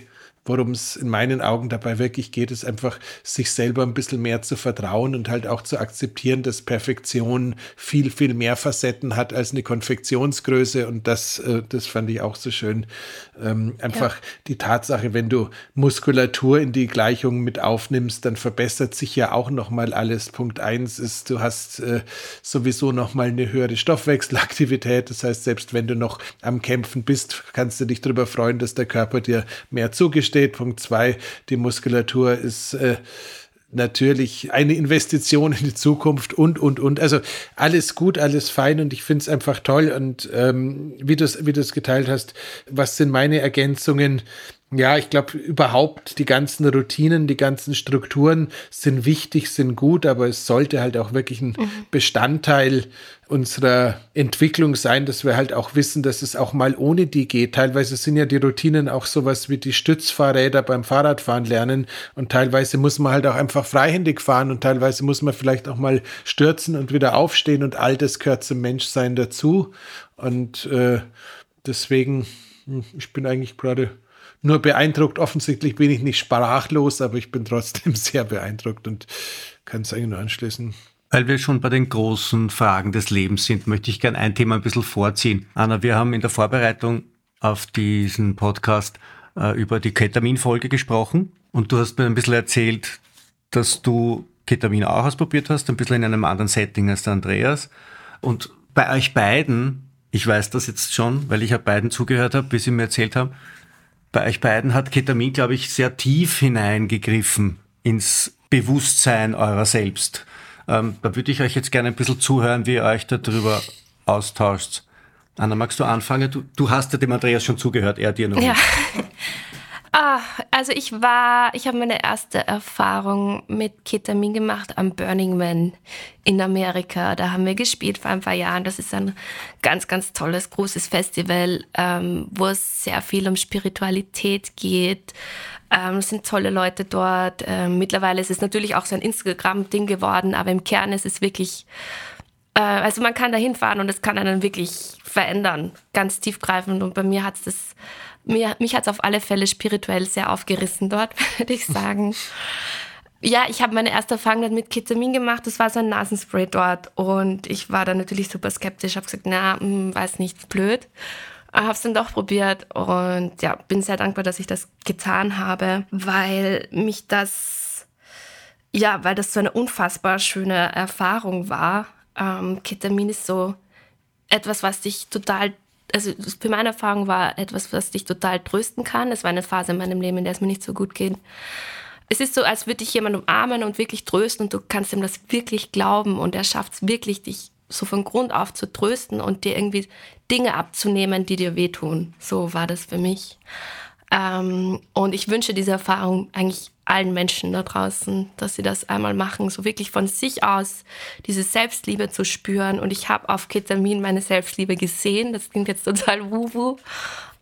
worum es in meinen Augen dabei wirklich geht, ist einfach, sich selber ein bisschen mehr zu vertrauen und halt auch zu akzeptieren, dass Perfektion viel, viel mehr Facetten hat als eine Konfektionsgröße. Und das, äh, das fand ich auch so schön. Ähm, einfach ja. die Tatsache, wenn du Muskulatur in die Gleichung mit aufnimmst, dann verbessert sich ja auch nochmal alles. Punkt eins ist, du hast äh, sowieso nochmal eine höhere Stoffwechselaktivität. Das heißt, selbst wenn du noch am Kämpfen bist, kannst du dich darüber freuen, dass der Körper dir mehr zugestellt steht. Punkt zwei, die Muskulatur ist äh, natürlich eine Investition in die Zukunft und, und, und. Also alles gut, alles fein und ich finde es einfach toll. Und ähm, wie du es wie geteilt hast, was sind meine Ergänzungen? Ja, ich glaube überhaupt die ganzen Routinen, die ganzen Strukturen sind wichtig, sind gut, aber es sollte halt auch wirklich ein mhm. Bestandteil unserer Entwicklung sein, dass wir halt auch wissen, dass es auch mal ohne die geht. Teilweise sind ja die Routinen auch sowas wie die Stützfahrräder beim Fahrradfahren lernen und teilweise muss man halt auch einfach freihändig fahren und teilweise muss man vielleicht auch mal stürzen und wieder aufstehen und all das gehört zum Menschsein dazu und äh, deswegen, hm, ich bin eigentlich gerade nur beeindruckt. Offensichtlich bin ich nicht sprachlos, aber ich bin trotzdem [laughs] sehr beeindruckt und kann es eigentlich nur anschließen. Weil wir schon bei den großen Fragen des Lebens sind, möchte ich gerne ein Thema ein bisschen vorziehen. Anna, wir haben in der Vorbereitung auf diesen Podcast äh, über die Ketamin-Folge gesprochen und du hast mir ein bisschen erzählt, dass du Ketamin auch ausprobiert hast, ein bisschen in einem anderen Setting als der Andreas. Und bei euch beiden, ich weiß das jetzt schon, weil ich ja beiden zugehört habe, wie sie mir erzählt haben, bei euch beiden hat Ketamin, glaube ich, sehr tief hineingegriffen ins Bewusstsein eurer selbst. Ähm, da würde ich euch jetzt gerne ein bisschen zuhören, wie ihr euch darüber austauscht. Anna, magst du anfangen? Du, du hast ja dem Andreas schon zugehört, er dir noch. Ja. [laughs] Ah, also ich war, ich habe meine erste Erfahrung mit Ketamin gemacht am Burning Man in Amerika. Da haben wir gespielt vor ein paar Jahren. Das ist ein ganz, ganz tolles, großes Festival, ähm, wo es sehr viel um Spiritualität geht. Ähm, es sind tolle Leute dort. Ähm, mittlerweile ist es natürlich auch so ein Instagram-Ding geworden, aber im Kern ist es wirklich äh, also man kann da hinfahren und es kann einen wirklich verändern, ganz tiefgreifend. Und bei mir hat es das mir, mich hat es auf alle Fälle spirituell sehr aufgerissen dort, [laughs] würde ich sagen. ja, ich habe meine erste Erfahrung mit Ketamin gemacht. Das war so ein Nasenspray dort. Und ich war dann natürlich super skeptisch. habe gesagt, na, mh, hm, weiß nicht, blöd. habe es dann doch probiert und ja, bin sehr dankbar, dass ich das getan habe, weil mich das, ja, weil das so eine unfassbar schöne Erfahrung war. Ähm, Ketamin ist so etwas, was dich total, also für meine Erfahrung war etwas, was dich total trösten kann. Es war eine Phase in meinem Leben, in der es mir nicht so gut ging. Es ist so, als würde dich jemand umarmen und wirklich trösten und du kannst ihm das wirklich glauben und er schafft es wirklich, dich so von Grund auf zu trösten und dir irgendwie Dinge abzunehmen, die dir wehtun. So war das für mich. Ähm, und ich wünsche diese Erfahrung eigentlich allen Menschen da draußen, dass sie das einmal machen, so wirklich von sich aus diese Selbstliebe zu spüren. Und ich habe auf Ketamin meine Selbstliebe gesehen. Das klingt jetzt total wuhu.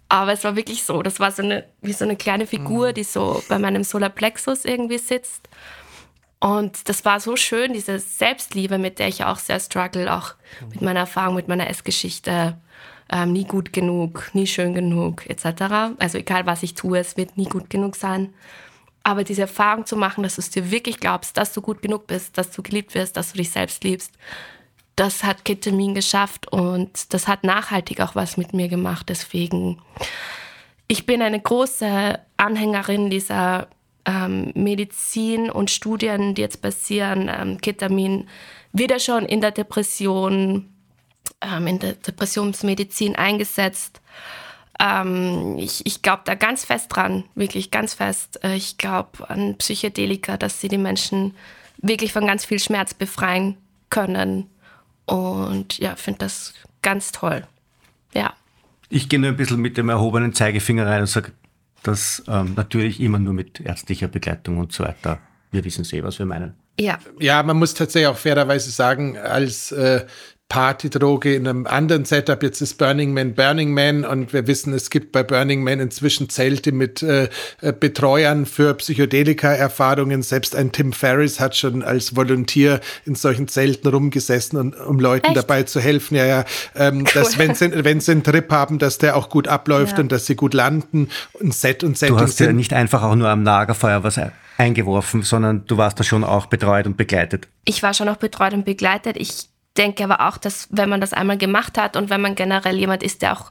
Aber es war wirklich so. Das war so eine, wie so eine kleine Figur, die so bei meinem Solarplexus irgendwie sitzt. Und das war so schön, diese Selbstliebe, mit der ich auch sehr struggle, auch mit meiner Erfahrung, mit meiner Essgeschichte. Ähm, nie gut genug, nie schön genug, etc. Also egal, was ich tue, es wird nie gut genug sein. Aber diese Erfahrung zu machen, dass du es dir wirklich glaubst, dass du gut genug bist, dass du geliebt wirst, dass du dich selbst liebst, das hat Ketamin geschafft und das hat nachhaltig auch was mit mir gemacht. Deswegen, ich bin eine große Anhängerin dieser ähm, Medizin und Studien, die jetzt passieren. Ähm, Ketamin wieder schon in der Depression, ähm, in der Depressionsmedizin eingesetzt. Ähm, ich ich glaube da ganz fest dran, wirklich ganz fest. Äh, ich glaube an Psychedelika, dass sie die Menschen wirklich von ganz viel Schmerz befreien können. Und ja, finde das ganz toll. Ja. Ich gehe nur ein bisschen mit dem erhobenen Zeigefinger rein und sage, dass ähm, natürlich immer nur mit ärztlicher Begleitung und so weiter. Wir wissen eh, was wir meinen. Ja. Ja, man muss tatsächlich auch fairerweise sagen, als äh, Partydroge in einem anderen Setup. Jetzt ist Burning Man Burning Man und wir wissen, es gibt bei Burning Man inzwischen Zelte mit äh, äh Betreuern für Psychedelika-Erfahrungen. Selbst ein Tim Ferriss hat schon als Volontier in solchen Zelten rumgesessen, und, um Leuten Echt? dabei zu helfen. Ja, ja, ähm, Cool. dass wenn sie, wenn sie einen Trip haben, dass der auch gut abläuft Ja. und dass sie gut landen und Set und Du Setting hast ja nicht einfach auch nur am Lagerfeuer was eingeworfen, sondern du warst da schon auch betreut und begleitet. Ich war schon auch betreut und begleitet. Ich denke aber auch, dass wenn man das einmal gemacht hat und wenn man generell jemand ist, der auch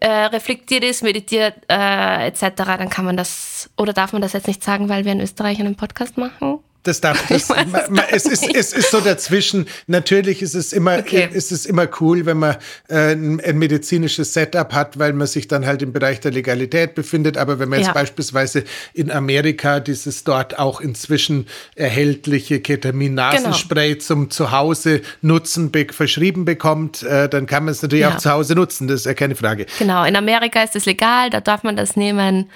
äh, reflektiert ist, meditiert äh, etc., dann kann man das, oder darf man das jetzt nicht sagen, weil wir in Österreich einen Podcast machen? Das darf, das, es, ist, es ist so dazwischen. Natürlich ist es immer, Okay. ist es immer cool, wenn man äh, ein, ein medizinisches Setup hat, weil man sich dann halt im Bereich der Legalität befindet. Aber wenn man jetzt Ja. beispielsweise in Amerika dieses dort auch inzwischen erhältliche Ketamin-Nasenspray Genau. zum Zuhause nutzen be verschrieben bekommt, äh, dann kann man es natürlich Ja. auch zu Hause nutzen. Das ist ja keine Frage. Genau, in Amerika ist es legal, da darf man das nehmen.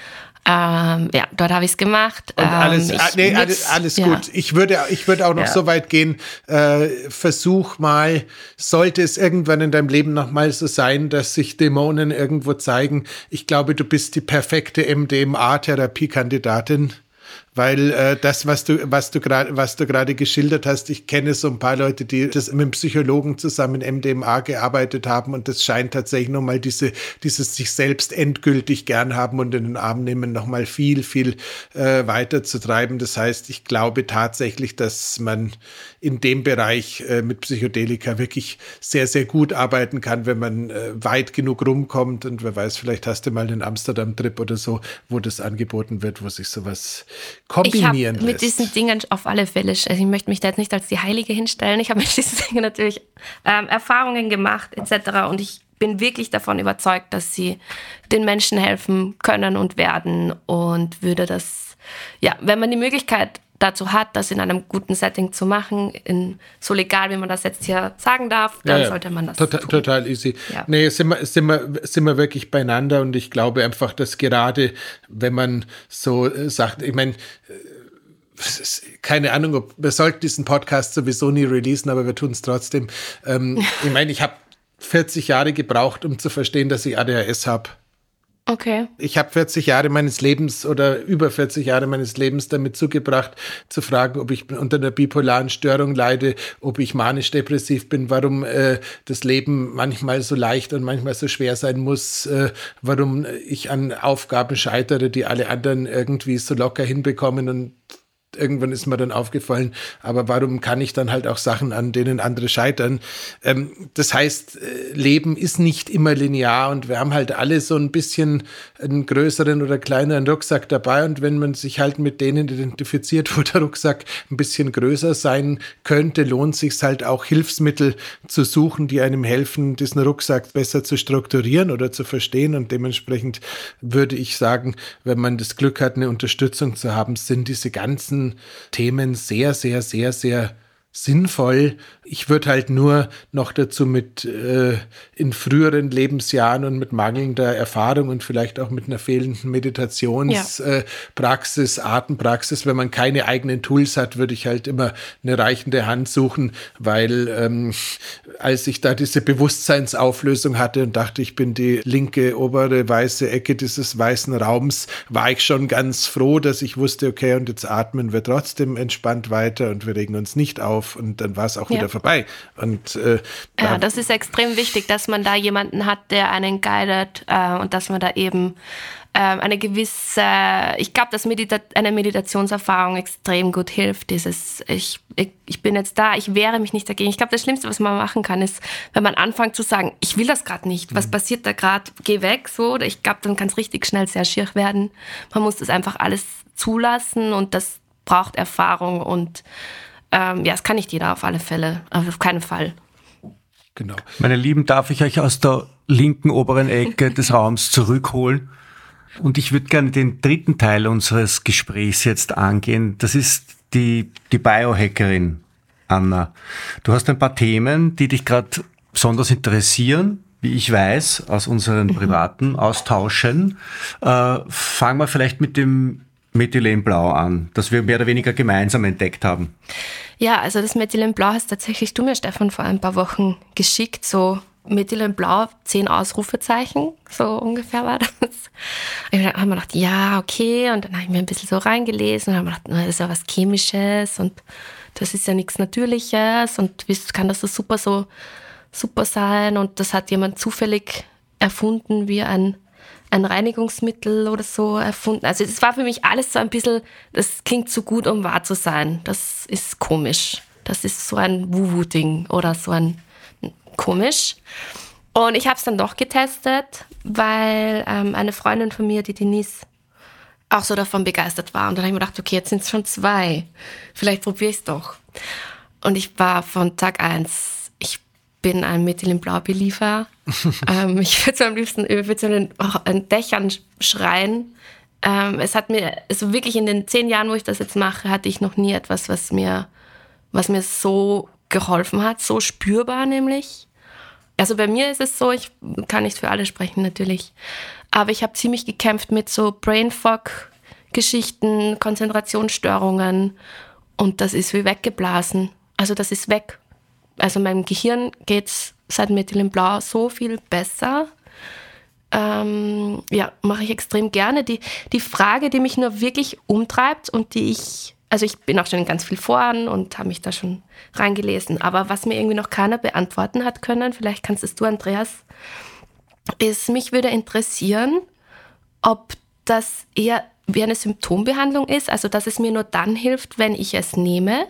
Ähm, ja, dort habe ich es gemacht. Und alles, ähm, ich ah, nee, alles, alles ja. gut. Ich würde, ich würde auch noch Ja. so weit gehen. Äh, versuch mal, sollte es irgendwann in deinem Leben noch mal so sein, dass sich Dämonen irgendwo zeigen. Ich glaube, du bist die perfekte MDMA-Therapiekandidatin. Weil äh, das, was du, was du gerade, was du gerade geschildert hast, ich kenne so ein paar Leute, die das mit einem Psychologen zusammen MDMA gearbeitet haben und das scheint tatsächlich nochmal diese, dieses sich selbst endgültig gern haben und in den Arm nehmen nochmal viel, viel äh, weiter zu treiben. Das heißt, ich glaube tatsächlich, dass man in dem Bereich äh, mit Psychedelika wirklich sehr, sehr gut arbeiten kann, wenn man äh, weit genug rumkommt und wer weiß, vielleicht hast du mal einen Amsterdam-Trip oder so, wo das angeboten wird, wo sich sowas Ich kombinieren mit lässt. diesen Dingen auf alle Fälle, also ich möchte mich da jetzt nicht als die Heilige hinstellen, ich habe [laughs] mit diesen Dingen natürlich ähm, Erfahrungen gemacht etc. Und ich bin wirklich davon überzeugt, dass sie den Menschen helfen können und werden und würde das, ja, wenn man die Möglichkeit dazu hat, das in einem guten Setting zu machen, in, so legal, wie man das jetzt hier sagen darf, dann Ja, ja. sollte man das total, tun. total easy. Ja. Nee, sind wir, sind, wir, sind wir wirklich beieinander und ich glaube einfach, dass gerade, wenn man so äh, sagt, ich meine, ist keine Ahnung, ob wir sollten diesen Podcast sowieso nie releasen, aber wir tun es trotzdem. Ähm, [laughs] ich meine, ich habe 40 Jahre gebraucht, um zu verstehen, dass ich ADHS habe. Okay. Ich habe 40 Jahre meines Lebens oder über 40 Jahre meines Lebens damit zugebracht, zu fragen, ob ich unter einer bipolaren Störung leide, ob ich manisch-depressiv bin, warum äh, das Leben manchmal so leicht und manchmal so schwer sein muss, äh, warum ich an Aufgaben scheitere, die alle anderen irgendwie so locker hinbekommen und irgendwann ist mir dann aufgefallen, aber warum kann ich dann halt auch Sachen, an denen andere scheitern? Ähm, das heißt, äh, Leben ist nicht immer linear und wir haben halt alle so ein bisschen einen größeren oder kleineren Rucksack dabei und wenn man sich halt mit denen identifiziert, [laughs] wo der Rucksack ein bisschen größer sein könnte, lohnt sich halt auch Hilfsmittel zu suchen, die einem helfen, diesen Rucksack besser zu strukturieren oder zu verstehen und dementsprechend würde ich sagen, wenn man das Glück hat, eine Unterstützung zu haben, sind diese ganzen Themen sehr, sehr, sehr, sehr sinnvoll. Ich würde halt nur noch dazu mit äh, in früheren Lebensjahren und mit mangelnder Erfahrung und vielleicht auch mit einer fehlenden Meditationspraxis, ja. äh, Atempraxis, wenn man keine eigenen Tools hat, würde ich halt immer eine reichende Hand suchen, weil ähm, als ich da diese Bewusstseinsauflösung hatte und dachte, ich bin die linke obere weiße Ecke dieses weißen Raums, war ich schon ganz froh, dass ich wusste, okay, und jetzt atmen wir trotzdem entspannt weiter und wir regen uns nicht auf auf und dann war es auch ja. wieder vorbei. Und, äh, ja, das ist extrem wichtig, dass man da jemanden hat, der einen guidet äh, und dass man da eben äh, eine gewisse, ich glaube, dass Medita eine Meditationserfahrung extrem gut hilft. Dieses, ich, ich, ich bin jetzt da, ich wehre mich nicht dagegen. Ich glaube, das Schlimmste, was man machen kann, ist, wenn man anfängt zu sagen, ich will das gerade nicht, was mhm. passiert da gerade, geh weg, so. Oder ich glaube, dann kann es richtig schnell sehr schier werden. Man muss das einfach alles zulassen und das braucht Erfahrung und ähm, ja, es kann nicht jeder auf alle Fälle, auf keinen Fall. Genau. Meine Lieben, darf ich euch aus der linken oberen Ecke [laughs] des Raums zurückholen? Und ich würde gerne den dritten Teil unseres Gesprächs jetzt angehen. Das ist die, die Biohackerin, Anna. Du hast ein paar Themen, die dich gerade besonders interessieren, wie ich weiß, aus unseren mhm. privaten Austauschen. Äh, fangen wir vielleicht mit dem Methylenblau an, das wir mehr oder weniger gemeinsam entdeckt haben? Ja, also das Methylenblau hast tatsächlich du mir, Stefan, vor ein paar Wochen geschickt. So Methylenblau, zehn Ausrufezeichen, so ungefähr war das. Und dann haben wir gedacht, ja, okay. Und dann habe ich mir ein bisschen so reingelesen und habe gedacht, das ist ja was Chemisches und das ist ja nichts Natürliches und wie kann das so super so super sein? Und das hat jemand zufällig erfunden wie ein ein Reinigungsmittel oder so erfunden. Also es war für mich alles so ein bisschen, das klingt zu gut, um wahr zu sein. Das ist komisch. Das ist so ein Wuhu-Ding oder so ein komisch. Und ich habe es dann doch getestet, weil ähm, eine Freundin von mir, die Denise, auch so davon begeistert war. Und dann habe ich mir gedacht, okay, jetzt sind es schon zwei. Vielleicht probiere ich es doch. Und ich war von Tag eins bin ein Mittel in Blau-Beliefer. [laughs] ähm, ich würde so am liebsten über so den, den Dächern schreien. Ähm, es hat mir, also wirklich in den zehn Jahren, wo ich das jetzt mache, hatte ich noch nie etwas, was mir, was mir so geholfen hat, so spürbar nämlich. Also bei mir ist es so, ich kann nicht für alle sprechen natürlich, aber ich habe ziemlich gekämpft mit so Brain Fog Geschichten, Konzentrationsstörungen und das ist wie weggeblasen. Also das ist weg also meinem Gehirn geht es seit Methylenblau so viel besser. Ähm, ja, mache ich extrem gerne. Die, die Frage, die mich nur wirklich umtreibt und die ich, also ich bin auch schon in ganz viel Foren und habe mich da schon reingelesen, aber was mir irgendwie noch keiner beantworten hat können, vielleicht kannst es du, Andreas, ist, mich würde interessieren, ob das eher wie eine Symptombehandlung ist, also dass es mir nur dann hilft, wenn ich es nehme,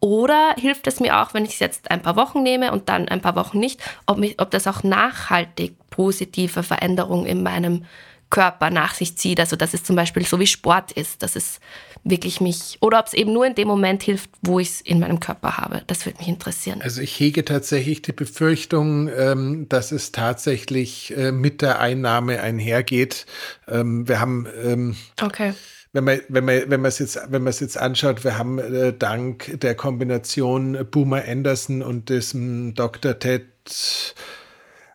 oder hilft es mir auch, wenn ich es jetzt ein paar Wochen nehme und dann ein paar Wochen nicht, ob, mich, ob das auch nachhaltig positive Veränderungen in meinem Körper nach sich zieht. Also dass es zum Beispiel so wie Sport ist, dass es wirklich mich, oder ob es eben nur in dem Moment hilft, wo ich es in meinem Körper habe. Das würde mich interessieren. Also ich hege tatsächlich die Befürchtung, ähm, dass es tatsächlich äh, mit der Einnahme einhergeht. Ähm, wir haben ähm, okay wenn man, wenn man, wenn man es jetzt, wenn man es jetzt anschaut, wir haben äh, dank der Kombination Boomer Anderson und diesem Dr. Ted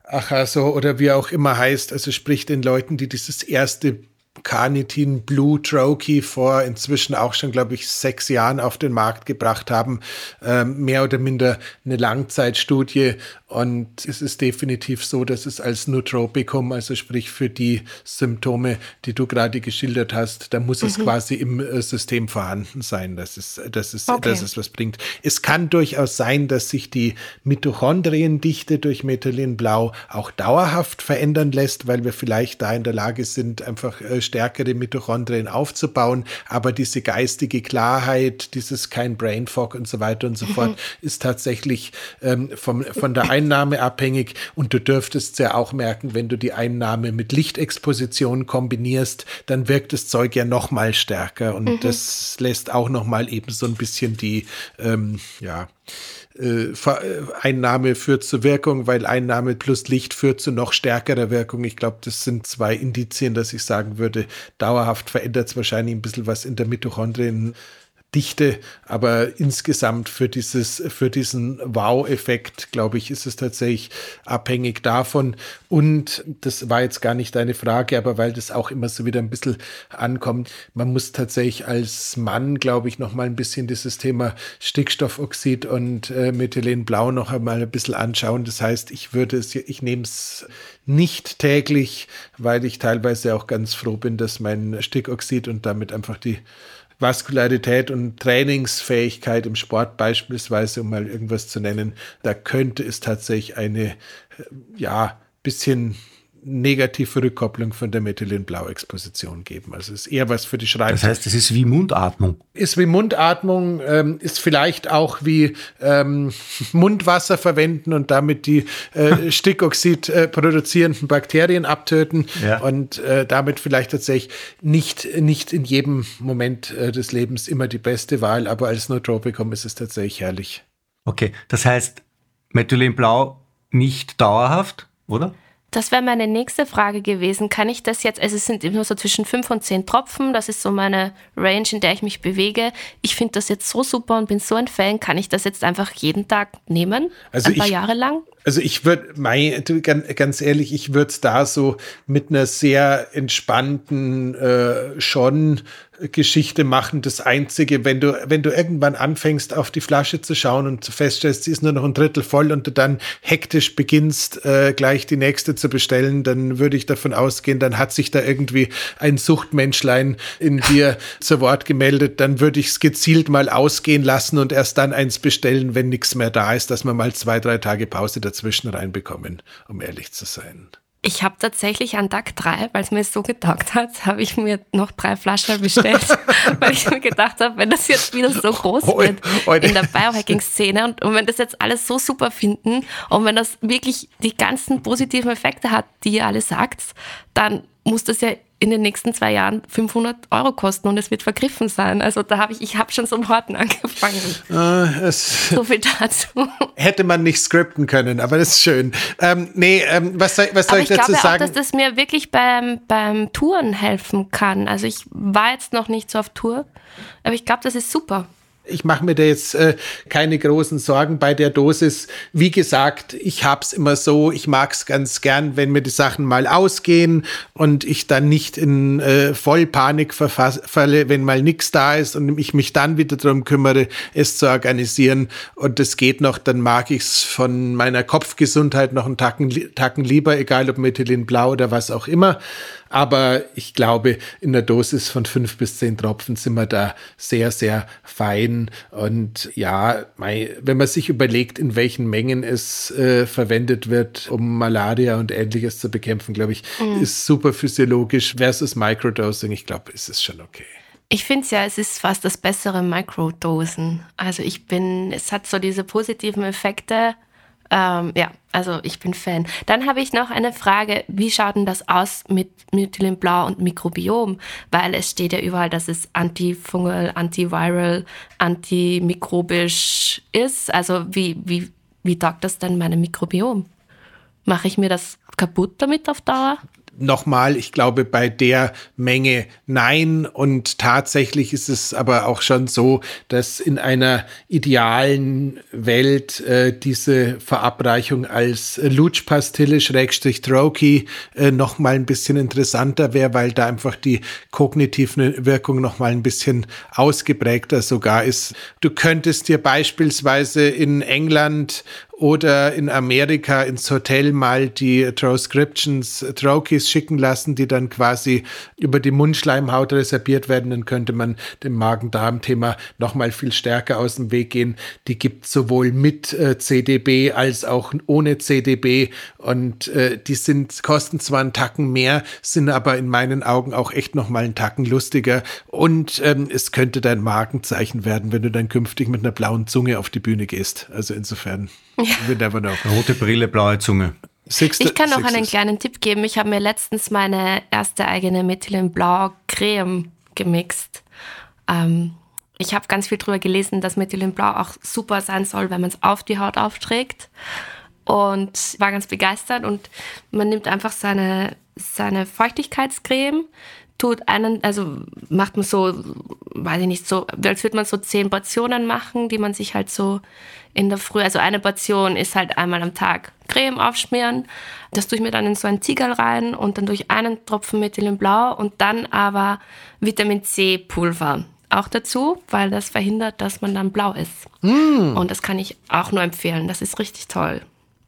Achaso oder wie auch immer heißt, also sprich den Leuten, die dieses erste Carnitin Blue Trokey vor inzwischen auch schon, glaube ich, sechs Jahren auf den Markt gebracht haben. Ähm, mehr oder minder eine Langzeitstudie Und es ist definitiv so, dass es als Nootropikum, also sprich für die Symptome, die du gerade geschildert hast, da muss es quasi im äh, System vorhanden sein, dass es, dass, es, Okay. dass es was bringt. Es kann durchaus sein, dass sich die Mitochondriendichte durch Methylenblau auch dauerhaft verändern lässt, weil wir vielleicht da in der Lage sind, einfach äh, stärkere Mitochondrien aufzubauen. Aber diese geistige Klarheit, dieses kein Brain Fog und so weiter und so fort, ist tatsächlich ähm, vom, von der [clears throat] Einnahme abhängig. Und du dürftest ja auch merken, wenn du die Einnahme mit Lichtexposition kombinierst, dann wirkt das Zeug ja noch mal stärker. Und das lässt auch noch mal eben so ein bisschen die, ähm, ja, äh, äh, Einnahme führt zu Wirkung, weil Einnahme plus Licht führt zu noch stärkerer Wirkung. Ich glaube, das sind zwei Indizien, dass ich sagen würde, dauerhaft verändert es wahrscheinlich ein bisschen was in der Mitochondrien. Dichte, aber insgesamt für dieses, für diesen Wow-Effekt, glaube ich, ist es tatsächlich abhängig davon. Und das war jetzt gar nicht deine Frage, aber weil das auch immer so wieder ein bisschen ankommt, man muss tatsächlich als Mann, glaube ich, noch mal ein bisschen dieses Thema Stickstoffoxid und äh, Methylenblau noch einmal ein bisschen anschauen. Das heißt, ich würde es, ich nehme es nicht täglich, weil ich teilweise auch ganz froh bin, dass mein Stickoxid und damit einfach die Vaskularität und Trainingsfähigkeit im Sport beispielsweise, um mal irgendwas zu nennen, da könnte es tatsächlich eine, äh, ja, bisschen negative Rückkopplung von der Methylenblau-Exposition geben. Also es ist eher was für die Schreibtisch. Das heißt, es ist wie Mundatmung. ist wie Mundatmung, ähm, ist vielleicht auch wie ähm, [laughs] Mundwasser verwenden und damit die äh, [laughs] Stickoxid äh, produzierenden Bakterien abtöten Ja. und äh, damit vielleicht tatsächlich nicht, nicht in jedem Moment äh, des Lebens immer die beste Wahl, aber als Nootropikum ist es tatsächlich herrlich. Okay, das heißt, Methylenblau nicht dauerhaft, oder? Das wäre meine nächste Frage gewesen. Kann ich das jetzt, also es sind immer so zwischen fünf und zehn Tropfen, das ist so meine Range, in der ich mich bewege. Ich finde das jetzt so super und bin so ein Fan. Kann ich das jetzt einfach jeden Tag nehmen? Also ein paar ich- Jahre lang? Also ich würde, ganz ehrlich, ich würde es da so mit einer sehr entspannten äh, schon Geschichte machen. Das Einzige, wenn du, wenn du irgendwann anfängst, auf die Flasche zu schauen und feststellst, sie ist nur noch ein Drittel voll und du dann hektisch beginnst, äh, gleich die nächste zu bestellen, dann würde ich davon ausgehen, dann hat sich da irgendwie ein Suchtmenschlein in dir [laughs] zu Wort gemeldet. Dann würde ich es gezielt mal ausgehen lassen und erst dann eins bestellen, wenn nichts mehr da ist, dass wir mal zwei, drei Tage Pause dazwischen reinbekommen, um ehrlich zu sein. Ich habe tatsächlich an Tag drei, weil es mir so getaugt hat, habe ich mir noch drei Flaschen bestellt, [laughs] weil ich mir gedacht habe, wenn das jetzt wieder so groß wird in der Biohacking-Szene und, und wenn das jetzt alles so super finden und wenn das wirklich die ganzen positiven Effekte hat, die ihr alle sagt, dann muss das ja in den nächsten zwei Jahren 500 Euro kosten und es wird vergriffen sein. Also da habe ich, ich habe schon zum Horten [laughs] angefangen. Äh, es So viel dazu. hätte man nicht skripten können, aber das ist schön. Ähm, nee, ähm, was soll, was soll ich, ich dazu glaube auch, sagen? dass das mir wirklich beim, beim Touren helfen kann. Also ich war jetzt noch nicht so auf Tour, aber ich glaube, das ist super. Ich mache mir da jetzt äh, keine großen Sorgen bei der Dosis. Wie gesagt, ich hab's immer so, ich mag's ganz gern, wenn mir die Sachen mal ausgehen und ich dann nicht in äh, Vollpanik verfass- falle, wenn mal nichts da ist und ich mich dann wieder darum kümmere, es zu organisieren. Und das geht noch, dann mag ich's von meiner Kopfgesundheit noch einen Tacken, Tacken lieber, egal ob Methylenblau oder was auch immer. Aber ich glaube, in der Dosis von fünf bis zehn Tropfen sind wir da sehr, sehr fein. Und ja, wenn man sich überlegt, in welchen Mengen es äh, verwendet wird, um Malaria und ähnliches zu bekämpfen, glaube ich, ist super physiologisch versus Microdosing. Ich glaube, ist es schon okay. Ich finde es ja, es ist fast das bessere Mikrodosen. Also ich bin, es hat so diese positiven Effekte. Ähm, ja, also ich bin Fan. Dann habe ich noch eine Frage, wie schaut denn das aus mit Methylenblau und Mikrobiom? Weil es steht ja überall, dass es antifungal, antiviral, antimikrobisch ist. Also wie, wie, wie taugt das denn meinem Mikrobiom? Mache ich mir das kaputt damit auf Dauer? Nochmal, ich glaube, bei der Menge nein. Und tatsächlich ist es aber auch schon so, dass in einer idealen Welt äh, diese Verabreichung als Lutschpastille Schrägstrich Troki äh, nochmal ein bisschen interessanter wäre, weil da einfach die kognitive Wirkung nochmal ein bisschen ausgeprägter sogar ist. Du könntest dir beispielsweise in England oder in Amerika ins Hotel mal die Transcriptions, Trochees schicken lassen, die dann quasi über die Mundschleimhaut reserviert werden, dann könnte man dem Magen-Darm-Thema nochmal viel stärker aus dem Weg gehen. Die gibt sowohl mit äh, CDB als auch ohne CDB und äh, die sind, kosten zwar einen Tacken mehr, sind aber in meinen Augen auch echt nochmal einen Tacken lustiger und ähm, es könnte dein Markenzeichen werden, wenn du dann künftig mit einer blauen Zunge auf die Bühne gehst. Also insofern. We never know. Rote Brille, blaue Zunge. Sixte, ich kann noch einen kleinen Tipp geben. Ich habe mir letztens meine erste eigene Methylene Blau Creme gemixt. Ähm, ich habe ganz viel darüber gelesen, dass Methylene Blau auch super sein soll, wenn man es auf die Haut aufträgt. Und war ganz begeistert. Und man nimmt einfach seine, seine Feuchtigkeitscreme, tut einen, also macht man so, weiß ich nicht, so, als würde man so zehn Portionen machen, die man sich halt so in der Früh, also eine Portion ist halt einmal am Tag Creme aufschmieren. Das tue ich mir dann in so ein Ziegel rein und dann durch einen Tropfen Methylenblau und dann aber Vitamin C Pulver auch dazu, weil das verhindert, dass man dann blau ist. Mm. Und das kann ich auch nur empfehlen. Das ist richtig toll.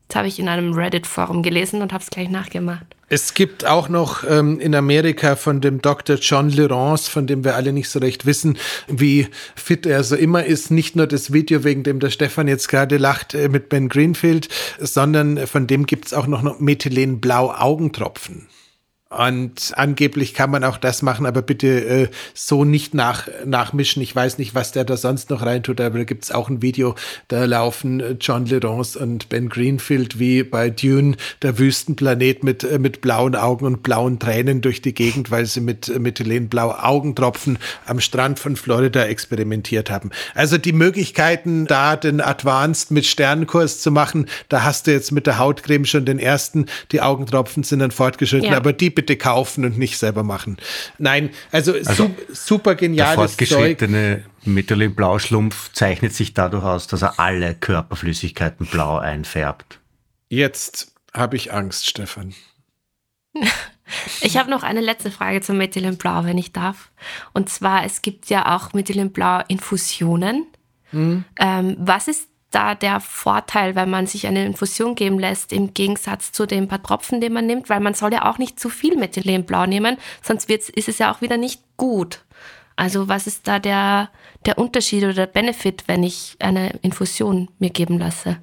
Das habe ich in einem Reddit-Forum gelesen und habe es gleich nachgemacht. Es gibt auch noch ähm, in Amerika von dem Dr. John Lurance, von dem wir alle nicht so recht wissen, wie fit er so immer ist. Nicht nur das Video, wegen dem der Stefan jetzt gerade lacht äh, mit Ben Greenfield, sondern von dem gibt es auch noch Methylenblau Augentropfen. Und angeblich kann man auch das machen, aber bitte äh, so nicht nach, nachmischen. Ich weiß nicht, was der da sonst noch reintut, aber da gibt es auch ein Video, da laufen äh, John Lerance und Ben Greenfield wie bei Dune, der Wüstenplanet mit, äh, mit blauen Augen und blauen Tränen durch die Gegend, weil sie mit äh, Methylenblau Augentropfen am Strand von Florida experimentiert haben. Also die Möglichkeiten, da den Advanced mit Sternenkurs zu machen, da hast du jetzt mit der Hautcreme schon den ersten. Die Augentropfen sind dann fortgeschritten, ja. aber die bitte kaufen und nicht selber machen. Nein, also, also su super geniales der fortgeschrittene Methylene Blauschlumpf zeichnet sich dadurch aus, dass er alle Körperflüssigkeiten blau einfärbt. Jetzt habe ich Angst, Stefan. Ich habe noch eine letzte Frage zum Methylenblau, wenn ich darf. Und zwar, es gibt ja auch Methylenblau-Infusionen. Mhm. Ähm, was ist da der Vorteil, wenn man sich eine Infusion geben lässt, im Gegensatz zu den paar Tropfen, die man nimmt, weil man soll ja auch nicht zu viel Methylenblau nehmen, sonst ist es ja auch wieder nicht gut. Also was ist da der, der Unterschied oder der Benefit, wenn ich eine Infusion mir geben lasse?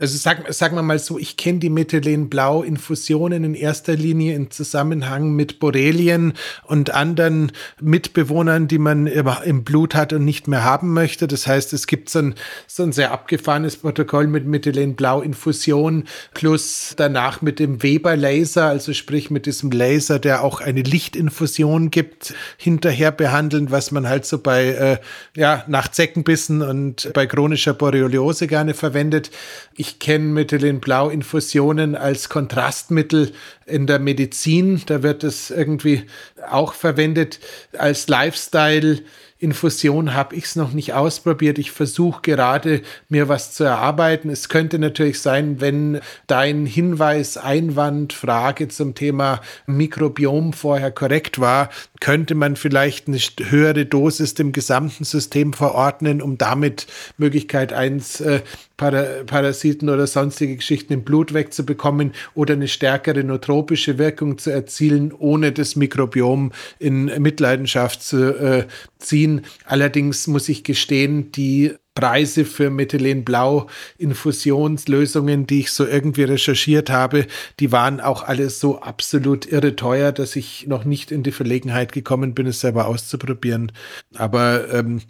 Also sag, sagen wir mal so, ich kenne die Methylenblau-Infusionen in erster Linie im Zusammenhang mit Borrelien und anderen Mitbewohnern, die man im Blut hat und nicht mehr haben möchte. Das heißt, es gibt so ein, so ein sehr abgefahrenes Protokoll mit Methylenblau-Infusion plus danach mit dem Weber-Laser, also sprich mit diesem Laser, der auch eine Lichtinfusion gibt, hinterher behandeln, was man halt so bei, äh, ja, nach Zeckenbissen und bei chronischer Borreliose gerne verwendet. Ich ich kenne Methylenblau-Infusionen als Kontrastmittel in der Medizin. Da wird es irgendwie auch verwendet als Lifestyle. Infusion habe ich es noch nicht ausprobiert. Ich versuche gerade, mir was zu erarbeiten. Es könnte natürlich sein, wenn dein Hinweis, Einwand, Frage zum Thema Mikrobiom vorher korrekt war, könnte man vielleicht eine höhere Dosis dem gesamten System verordnen, um damit Möglichkeit eins äh, Parasiten oder sonstige Geschichten im Blut wegzubekommen oder eine stärkere nootropische Wirkung zu erzielen, ohne das Mikrobiom in Mitleidenschaft zu äh, ziehen. Allerdings muss ich gestehen, die Preise für Methylenblau-Infusionslösungen, die ich so irgendwie recherchiert habe, die waren auch alle so absolut irre teuer, dass ich noch nicht in die Verlegenheit gekommen bin, es selber auszuprobieren. Aber ähm,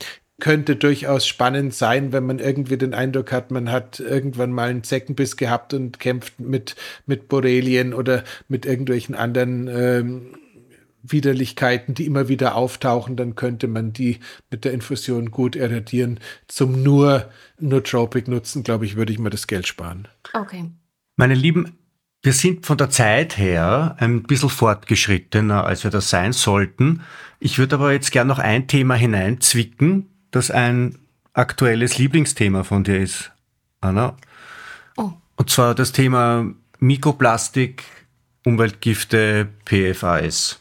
könnte durchaus spannend sein, wenn man irgendwie den Eindruck hat, man hat irgendwann mal einen Zeckenbiss gehabt und kämpft mit, mit Borrelien oder mit irgendwelchen anderen ähm, Widerlichkeiten, die immer wieder auftauchen, dann könnte man die mit der Infusion gut irradieren. Zum nur Nootropic nutzen, glaube ich, würde ich mir das Geld sparen. Okay. Meine Lieben, wir sind von der Zeit her ein bisschen fortgeschrittener, als wir das sein sollten. Ich würde aber jetzt gerne noch ein Thema hineinzwicken, das ein aktuelles Lieblingsthema von dir ist, Anna. Oh. Und zwar das Thema Mikroplastik, Umweltgifte, PFAS.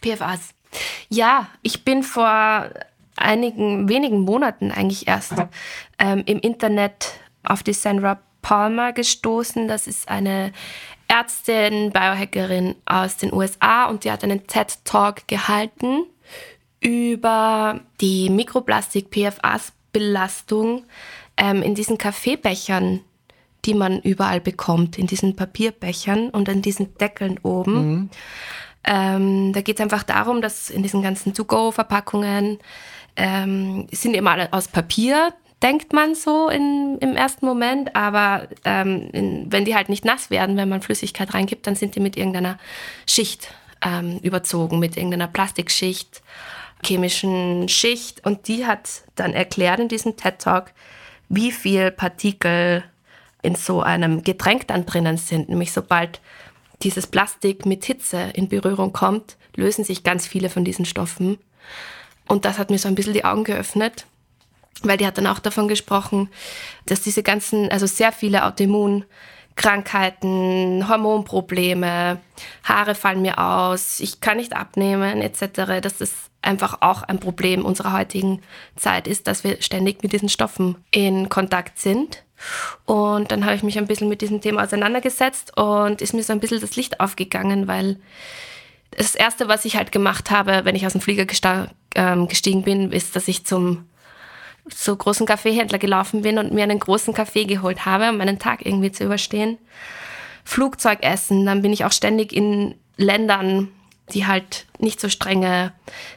PFAS. Ja, ich bin vor einigen wenigen Monaten eigentlich erst ähm, im Internet auf die Sandra Palmer gestoßen. Das ist eine Ärztin, Biohackerin aus den USA und die hat einen TED-Talk gehalten über die Mikroplastik-PFAS-Belastung ähm, in diesen Kaffeebechern, die man überall bekommt, in diesen Papierbechern und an diesen Deckeln oben. Ähm, da geht es einfach darum, dass in diesen ganzen To-Go-Verpackungen ähm, sind immer alle aus Papier, denkt man so in, im ersten Moment, aber ähm, in, wenn die halt nicht nass werden, wenn man Flüssigkeit reingibt, dann sind die mit irgendeiner Schicht ähm, überzogen, mit irgendeiner Plastikschicht, chemischen Schicht. Und die hat dann erklärt in diesem TED-Talk, wie viel Partikel in so einem Getränk dann drinnen sind. Nämlich sobald dieses Plastik mit Hitze in Berührung kommt, lösen sich ganz viele von diesen Stoffen. Und das hat mir so ein bisschen die Augen geöffnet, weil die hat dann auch davon gesprochen, dass diese ganzen, also sehr viele Autoimmunkrankheiten, Hormonprobleme, Haare fallen mir aus, ich kann nicht abnehmen etc., dass das einfach auch ein Problem unserer heutigen Zeit ist, dass wir ständig mit diesen Stoffen in Kontakt sind. Und dann habe ich mich ein bisschen mit diesem Thema auseinandergesetzt und ist mir so ein bisschen das Licht aufgegangen, weil das Erste, was ich halt gemacht habe, wenn ich aus dem Flieger ähm, gestiegen bin, ist, dass ich zum so großen Kaffeehändler gelaufen bin und mir einen großen Kaffee geholt habe, um meinen Tag irgendwie zu überstehen. Flugzeugessen, dann bin ich auch ständig in Ländern, die halt nicht so strenge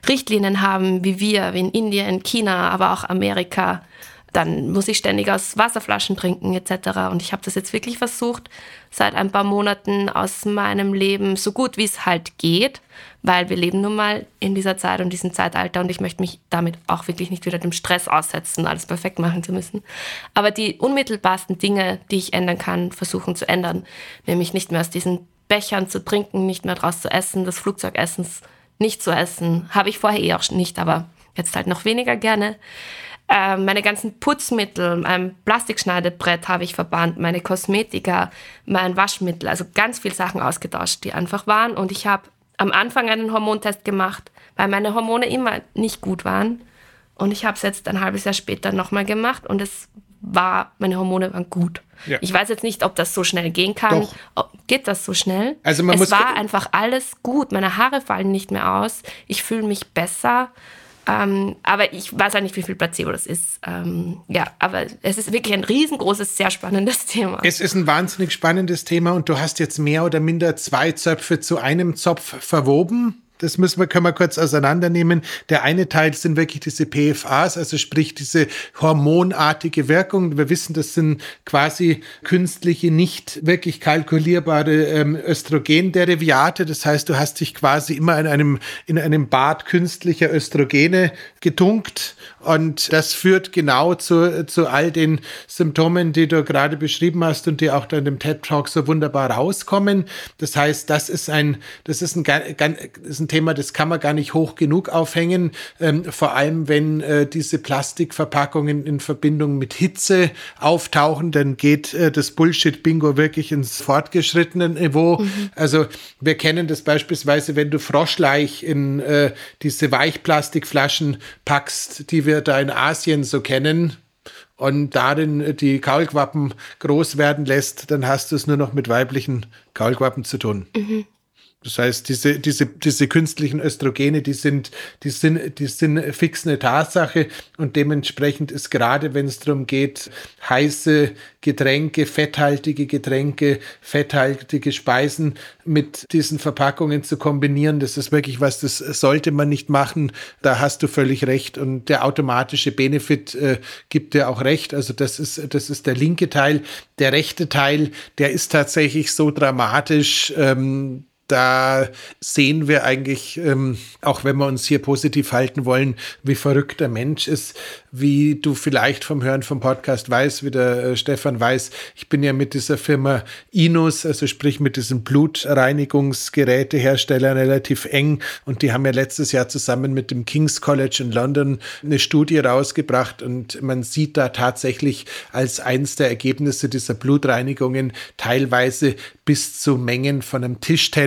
Richtlinien haben wie wir, wie in Indien, China, aber auch Amerika. Dann muss ich ständig aus Wasserflaschen trinken etc. Und ich habe das jetzt wirklich versucht, seit ein paar Monaten aus meinem Leben so gut wie es halt geht, weil wir leben nun mal in dieser Zeit und diesem Zeitalter und ich möchte mich damit auch wirklich nicht wieder dem Stress aussetzen, alles perfekt machen zu müssen. Aber die unmittelbarsten Dinge, die ich ändern kann, versuchen zu ändern, nämlich nicht mehr aus diesen Bechern zu trinken, nicht mehr draus zu essen, das Flugzeugessens nicht zu essen, habe ich vorher eh auch nicht, aber jetzt halt noch weniger gerne. Ähm, meine ganzen Putzmittel, mein Plastikschneidebrett habe ich verbannt, meine Kosmetika, mein Waschmittel, also ganz viele Sachen ausgetauscht, die einfach waren. Und ich habe am Anfang einen Hormontest gemacht, weil meine Hormone immer nicht gut waren. Und ich habe es jetzt ein halbes Jahr später nochmal gemacht und es war, meine Hormone waren gut. Ja. Ich weiß jetzt nicht, ob das so schnell gehen kann. Doch. Geht das so schnell? Also man es muss- war einfach alles gut. Meine Haare fallen nicht mehr aus. Ich fühle mich besser. Ähm, aber ich weiß auch nicht, wie viel Placebo das ist. Ähm, ja, aber es ist wirklich ein riesengroßes, sehr spannendes [laughs] Thema. Es ist ein wahnsinnig spannendes Thema und du hast jetzt mehr oder minder zwei Zöpfe zu einem Zopf verwoben. Das müssen wir, können wir kurz auseinandernehmen. Der eine Teil sind wirklich diese PFAs, also sprich diese hormonartige Wirkung. Wir wissen, das sind quasi künstliche, nicht wirklich kalkulierbare ähm, Östrogenderiviate. Das heißt, du hast dich quasi immer in einem, in einem Bad künstlicher Östrogene getunkt und das führt genau zu, zu all den Symptomen, die du gerade beschrieben hast und die auch da in dem TED Talk so wunderbar rauskommen. Das heißt, das ist ein, das ist ein, das ist ein Thema, das kann man gar nicht hoch genug aufhängen. Ähm, vor allem, wenn äh, diese Plastikverpackungen in Verbindung mit Hitze auftauchen, dann geht äh, das Bullshit-Bingo wirklich ins fortgeschrittene Niveau. Also wir kennen das beispielsweise, wenn du Froschleich in äh, diese Weichplastikflaschen packst, die wir da in Asien so kennen, und darin die Kaulquappen groß werden lässt, dann hast du es nur noch mit weiblichen Kaulquappen zu tun. Das heißt, diese, diese, diese künstlichen Östrogene, die sind, die sind, die sind fix eine Tatsache und dementsprechend ist gerade, wenn es darum geht, heiße Getränke, fetthaltige Getränke, fetthaltige Speisen mit diesen Verpackungen zu kombinieren, das ist wirklich was, das sollte man nicht machen. Da hast du völlig recht und der automatische Benefit äh, gibt dir auch recht. Also das ist, das ist der linke Teil. Der rechte Teil, der ist tatsächlich so dramatisch, ähm, da sehen wir eigentlich, ähm, auch wenn wir uns hier positiv halten wollen, wie verrückt der Mensch ist, wie du vielleicht vom Hören vom Podcast weißt, wie der äh, Stefan weiß. Ich bin ja mit dieser Firma Inus, also sprich mit diesen Blutreinigungsgeräteherstellern relativ eng und die haben ja letztes Jahr zusammen mit dem King's College in London eine Studie rausgebracht und man sieht da tatsächlich als eins der Ergebnisse dieser Blutreinigungen teilweise bis zu Mengen von einem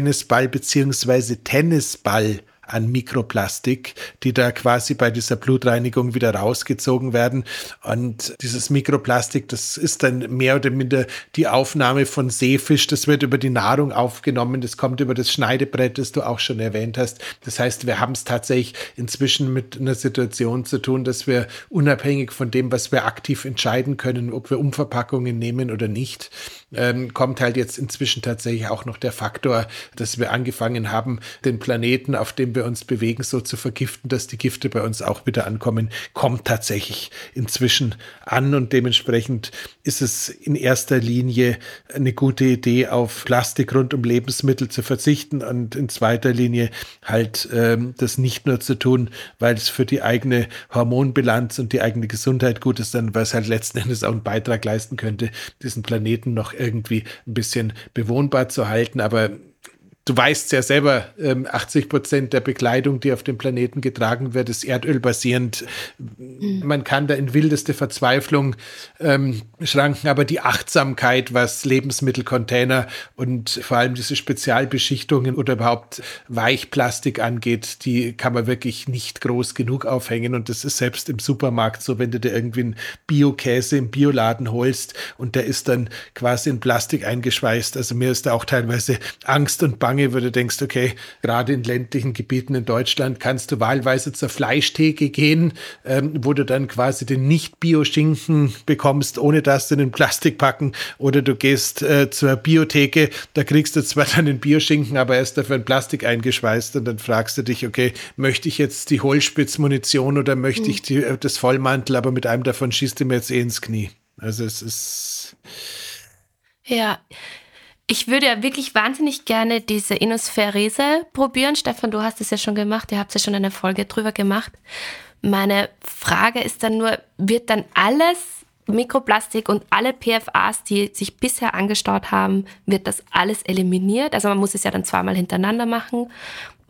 Tischtennisball beziehungsweise Tennisball an Mikroplastik, die da quasi bei dieser Blutreinigung wieder rausgezogen werden. Und dieses Mikroplastik, das ist dann mehr oder minder die Aufnahme von Seefisch. Das wird über die Nahrung aufgenommen. Das kommt über das Schneidebrett, das du auch schon erwähnt hast. Das heißt, wir haben es tatsächlich inzwischen mit einer Situation zu tun, dass wir unabhängig von dem, was wir aktiv entscheiden können, ob wir Umverpackungen nehmen oder nicht, ähm, kommt halt jetzt inzwischen tatsächlich auch noch der Faktor, dass wir angefangen haben, den Planeten, auf dem wir uns bewegen, so zu vergiften, dass die Gifte bei uns auch wieder ankommen, kommt tatsächlich inzwischen an. Und dementsprechend ist es in erster Linie eine gute Idee, auf Plastik rund um Lebensmittel zu verzichten und in zweiter Linie halt ähm, das nicht nur zu tun, weil es für die eigene Hormonbilanz und die eigene Gesundheit gut ist, sondern weil es halt letzten Endes auch einen Beitrag leisten könnte, diesen Planeten noch irgendwie ein bisschen bewohnbar zu halten. Aber du weißt ja selber, 80 ähm, Prozent der Bekleidung, die auf dem Planeten getragen wird, ist erdölbasierend. Mhm. Man kann da in wildeste Verzweiflung ähm, schranken, aber die Achtsamkeit, was Lebensmittelcontainer und vor allem diese Spezialbeschichtungen oder überhaupt Weichplastik angeht, die kann man wirklich nicht groß genug aufhängen. Und das ist selbst im Supermarkt so, wenn du dir irgendwie einen Biokäse im Bioladen holst und der ist dann quasi in Plastik eingeschweißt. Also mir ist da auch teilweise Angst und Bange Bange, wo du denkst, okay, gerade in ländlichen Gebieten in Deutschland kannst du wahlweise zur Fleischtheke gehen, ähm, wo du dann quasi den Nicht-Bio-Schinken bekommst, ohne dass du den Plastik packen. Oder du gehst äh, zur Biotheke, da kriegst du zwar [laughs] dann den Bioschinken, aber er ist dafür in Plastik eingeschweißt und dann fragst du dich, okay, möchte ich jetzt die Hohlspitzmunition oder möchte mhm. ich die, äh, das Vollmantel, aber mit einem davon schießt du mir jetzt eh ins Knie. Also es ist. Ja, ich würde ja wirklich wahnsinnig gerne diese Inospherese probieren. Stefan, du hast es ja schon gemacht, ihr habt ja schon eine Folge drüber gemacht. Meine Frage ist dann nur, wird dann alles Mikroplastik und alle PFAs, die sich bisher angestaut haben, wird das alles eliminiert? Also man muss es ja dann zweimal hintereinander machen.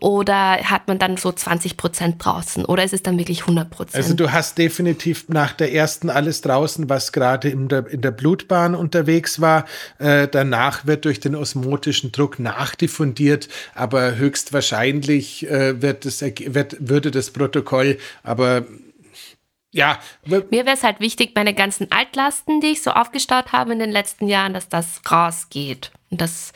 Oder hat man dann so 20 Prozent draußen? Oder ist es dann wirklich 100 Prozent? Also du hast definitiv nach der ersten alles draußen, was gerade in der, in der Blutbahn unterwegs war. Äh, danach wird durch den osmotischen Druck nachdiffundiert, aber höchstwahrscheinlich äh, wird das, wird, würde das Protokoll aber ja. Mir wäre es halt wichtig, meine ganzen Altlasten, die ich so aufgestaut habe in den letzten Jahren, dass das rausgeht. Und das,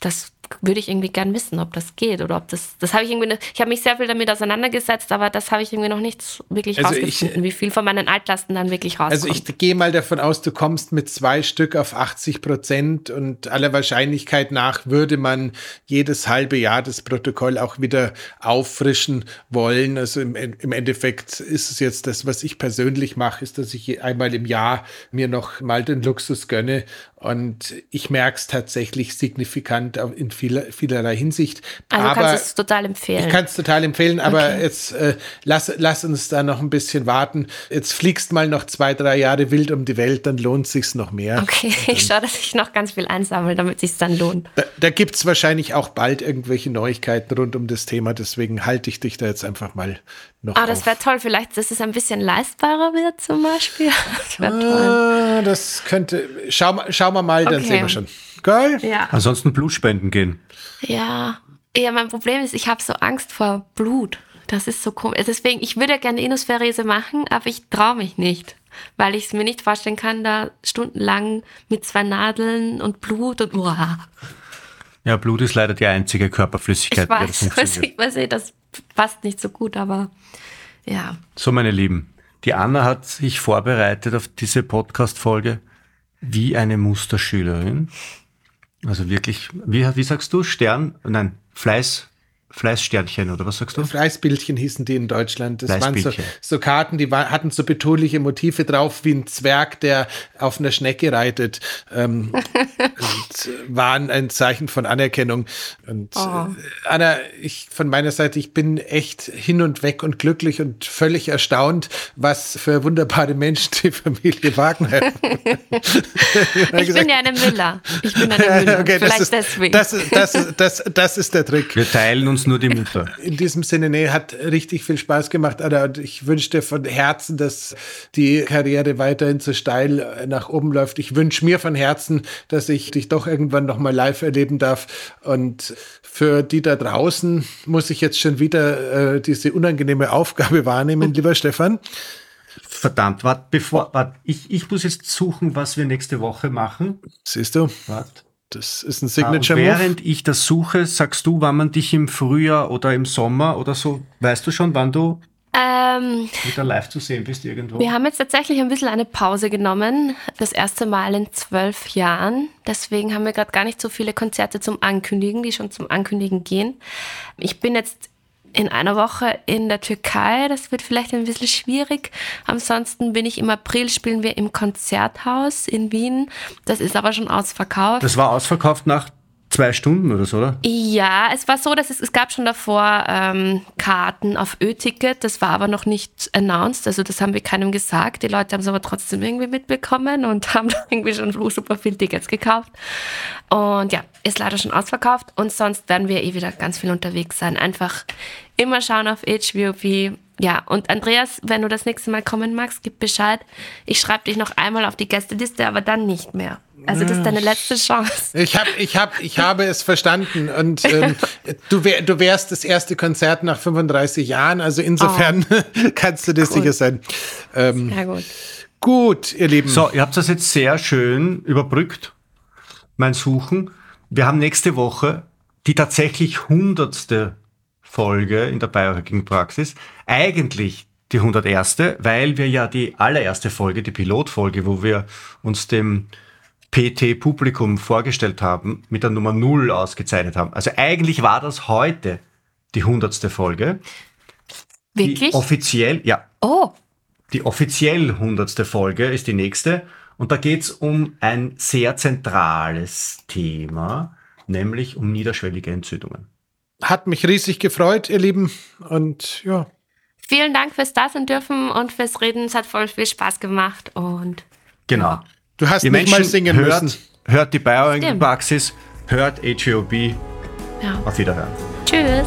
das würde ich irgendwie gern wissen, ob das geht oder ob das. Das habe ich irgendwie. Ich habe mich sehr viel damit auseinandergesetzt, aber das habe ich irgendwie noch nicht wirklich also rausgefunden, ich, wie viel von meinen Altlasten dann wirklich rauskommt. Also ich gehe mal davon aus, du kommst mit zwei Stück auf 80 Prozent und aller Wahrscheinlichkeit nach würde man jedes halbe Jahr das Protokoll auch wieder auffrischen wollen. Also im, im Endeffekt ist es jetzt das, was ich persönlich mache, ist, dass ich einmal im Jahr mir noch mal den Luxus gönne und ich merke es tatsächlich signifikant in vieler, vielerlei Hinsicht. Also aber kannst du es total empfehlen. Ich kann es total empfehlen, aber okay. jetzt äh, lass, lass uns da noch ein bisschen warten. Jetzt fliegst mal noch zwei, drei Jahre wild um die Welt, dann lohnt sich's noch mehr. Okay, [laughs] ich schaue, dass ich noch ganz viel einsammle, damit es dann lohnt. Da, da gibt es wahrscheinlich auch bald irgendwelche Neuigkeiten rund um das Thema, deswegen halte ich dich da jetzt einfach mal noch. Ah, das wäre toll. Vielleicht, dass es ein bisschen leistbarer wird, zum Beispiel. [laughs] Das wäre toll. Ah, das könnte. Schau, schauen wir mal, dann okay. sehen wir schon. Geil? Ja. Ansonsten Blutspenden gehen. Ja. Ja, mein Problem ist, ich habe so Angst vor Blut. Das ist so komisch. Deswegen, ich würde gerne Inusferese machen, aber ich traue mich nicht. Weil ich es mir nicht vorstellen kann, da stundenlang mit zwei Nadeln und Blut und uah. Ja, Blut ist leider die einzige Körperflüssigkeit, ich weiß, die das. Ich weiß, das passt nicht so gut, aber ja. So, meine Lieben, die Anna hat sich vorbereitet auf diese Podcast-Folge wie eine Musterschülerin. Also wirklich, wie, wie sagst du, Stern, nein, Fleiß, Fleißsternchen oder was sagst du? Fleißbildchen hießen die in Deutschland. Das waren so, so, Karten, die war, hatten so betuliche Motive drauf, wie ein Zwerg, der auf einer Schnecke reitet. Ähm, [laughs] und waren ein Zeichen von Anerkennung. Und oh. äh, Anna, ich von meiner Seite, ich bin echt hin und weg und glücklich und völlig erstaunt, was für wunderbare Menschen die Familie Wagner [laughs] Ich gesagt, bin ja eine Müller. Ich bin eine [laughs] Müller. Okay, Vielleicht das ist, deswegen. Das, das, das, das ist der Trick. Wir teilen uns es nur die Mutter. [laughs] In diesem Sinne, nee, hat richtig viel Spaß gemacht. Und ich wünsche dir von Herzen, dass die Karriere weiterhin so steil nach oben läuft. Ich wünsche mir von Herzen, dass ich dich doch irgendwann nochmal live erleben darf. Und für die da draußen muss ich jetzt schon wieder äh, diese unangenehme Aufgabe wahrnehmen, lieber Stefan. Verdammt, warte, bevor, wart, ich, ich muss jetzt suchen, was wir nächste Woche machen. Siehst du? Wart. Das ist ein Ah, und Signature-Move. während ich das suche, sagst du, wann man dich im Frühjahr oder im Sommer oder so, weißt du schon, wann du Ähm, wieder live zu sehen bist irgendwo? wir haben jetzt tatsächlich ein bisschen eine Pause genommen. Das erste Mal in zwölf Jahren. Deswegen haben wir gerade gar nicht so viele Konzerte zum Ankündigen, die schon zum Ankündigen gehen. Ich bin jetzt in einer Woche in der Türkei. Das wird vielleicht ein bisschen schwierig. Ansonsten bin ich im April, spielen wir im Konzerthaus in Wien. Das ist aber schon ausverkauft. Das war ausverkauft nach zwei Stunden oder so, oder? Ja, es war so, dass es, es gab schon davor ähm, Karten auf Ö-Ticket, das war aber noch nicht announced, also das haben wir keinem gesagt. Die Leute haben es aber trotzdem irgendwie mitbekommen und [laughs] haben irgendwie schon super viele Tickets gekauft. Und ja, ist leider schon ausverkauft und sonst werden wir eh wieder ganz viel unterwegs sein. Einfach immer schauen auf HVOP. Ja, und Andreas, wenn du das nächste Mal kommen magst, gib Bescheid. Ich schreibe dich noch einmal auf die Gästeliste, aber dann nicht mehr. Also das ist deine letzte Chance. Ich, hab, ich, hab, ich habe es verstanden und ähm, du, wär, du wärst das erste Konzert nach 35 Jahren, also insofern [laughs] kannst du dir sicher sein. Ähm, Ja gut. gut, ihr Lieben. So, ihr habt das jetzt sehr schön überbrückt, mein Suchen. Wir haben nächste Woche die tatsächlich hundertste Folge in der Biohacking-Praxis. Eigentlich die 101. weil wir ja die allererste Folge, die Pilotfolge, wo wir uns dem PT-Publikum vorgestellt haben, mit der Nummer 0 ausgezeichnet haben. Also eigentlich war das heute die 100. Folge. Wirklich? Die offiziell, ja, Oh, die offiziell hundertste Folge ist die nächste und da geht's um ein sehr zentrales Thema, nämlich um niederschwellige Entzündungen. Hat mich riesig gefreut, ihr Lieben. Und ja, vielen Dank fürs Da sein dürfen und fürs Reden. Es hat voll viel Spaß gemacht und Genau. du hast Ihr nicht mal Menschen singen hört, müssen. hört die Biohacking-Praxis, hört HOB. ja. Auf Wiederhören. Tschüss.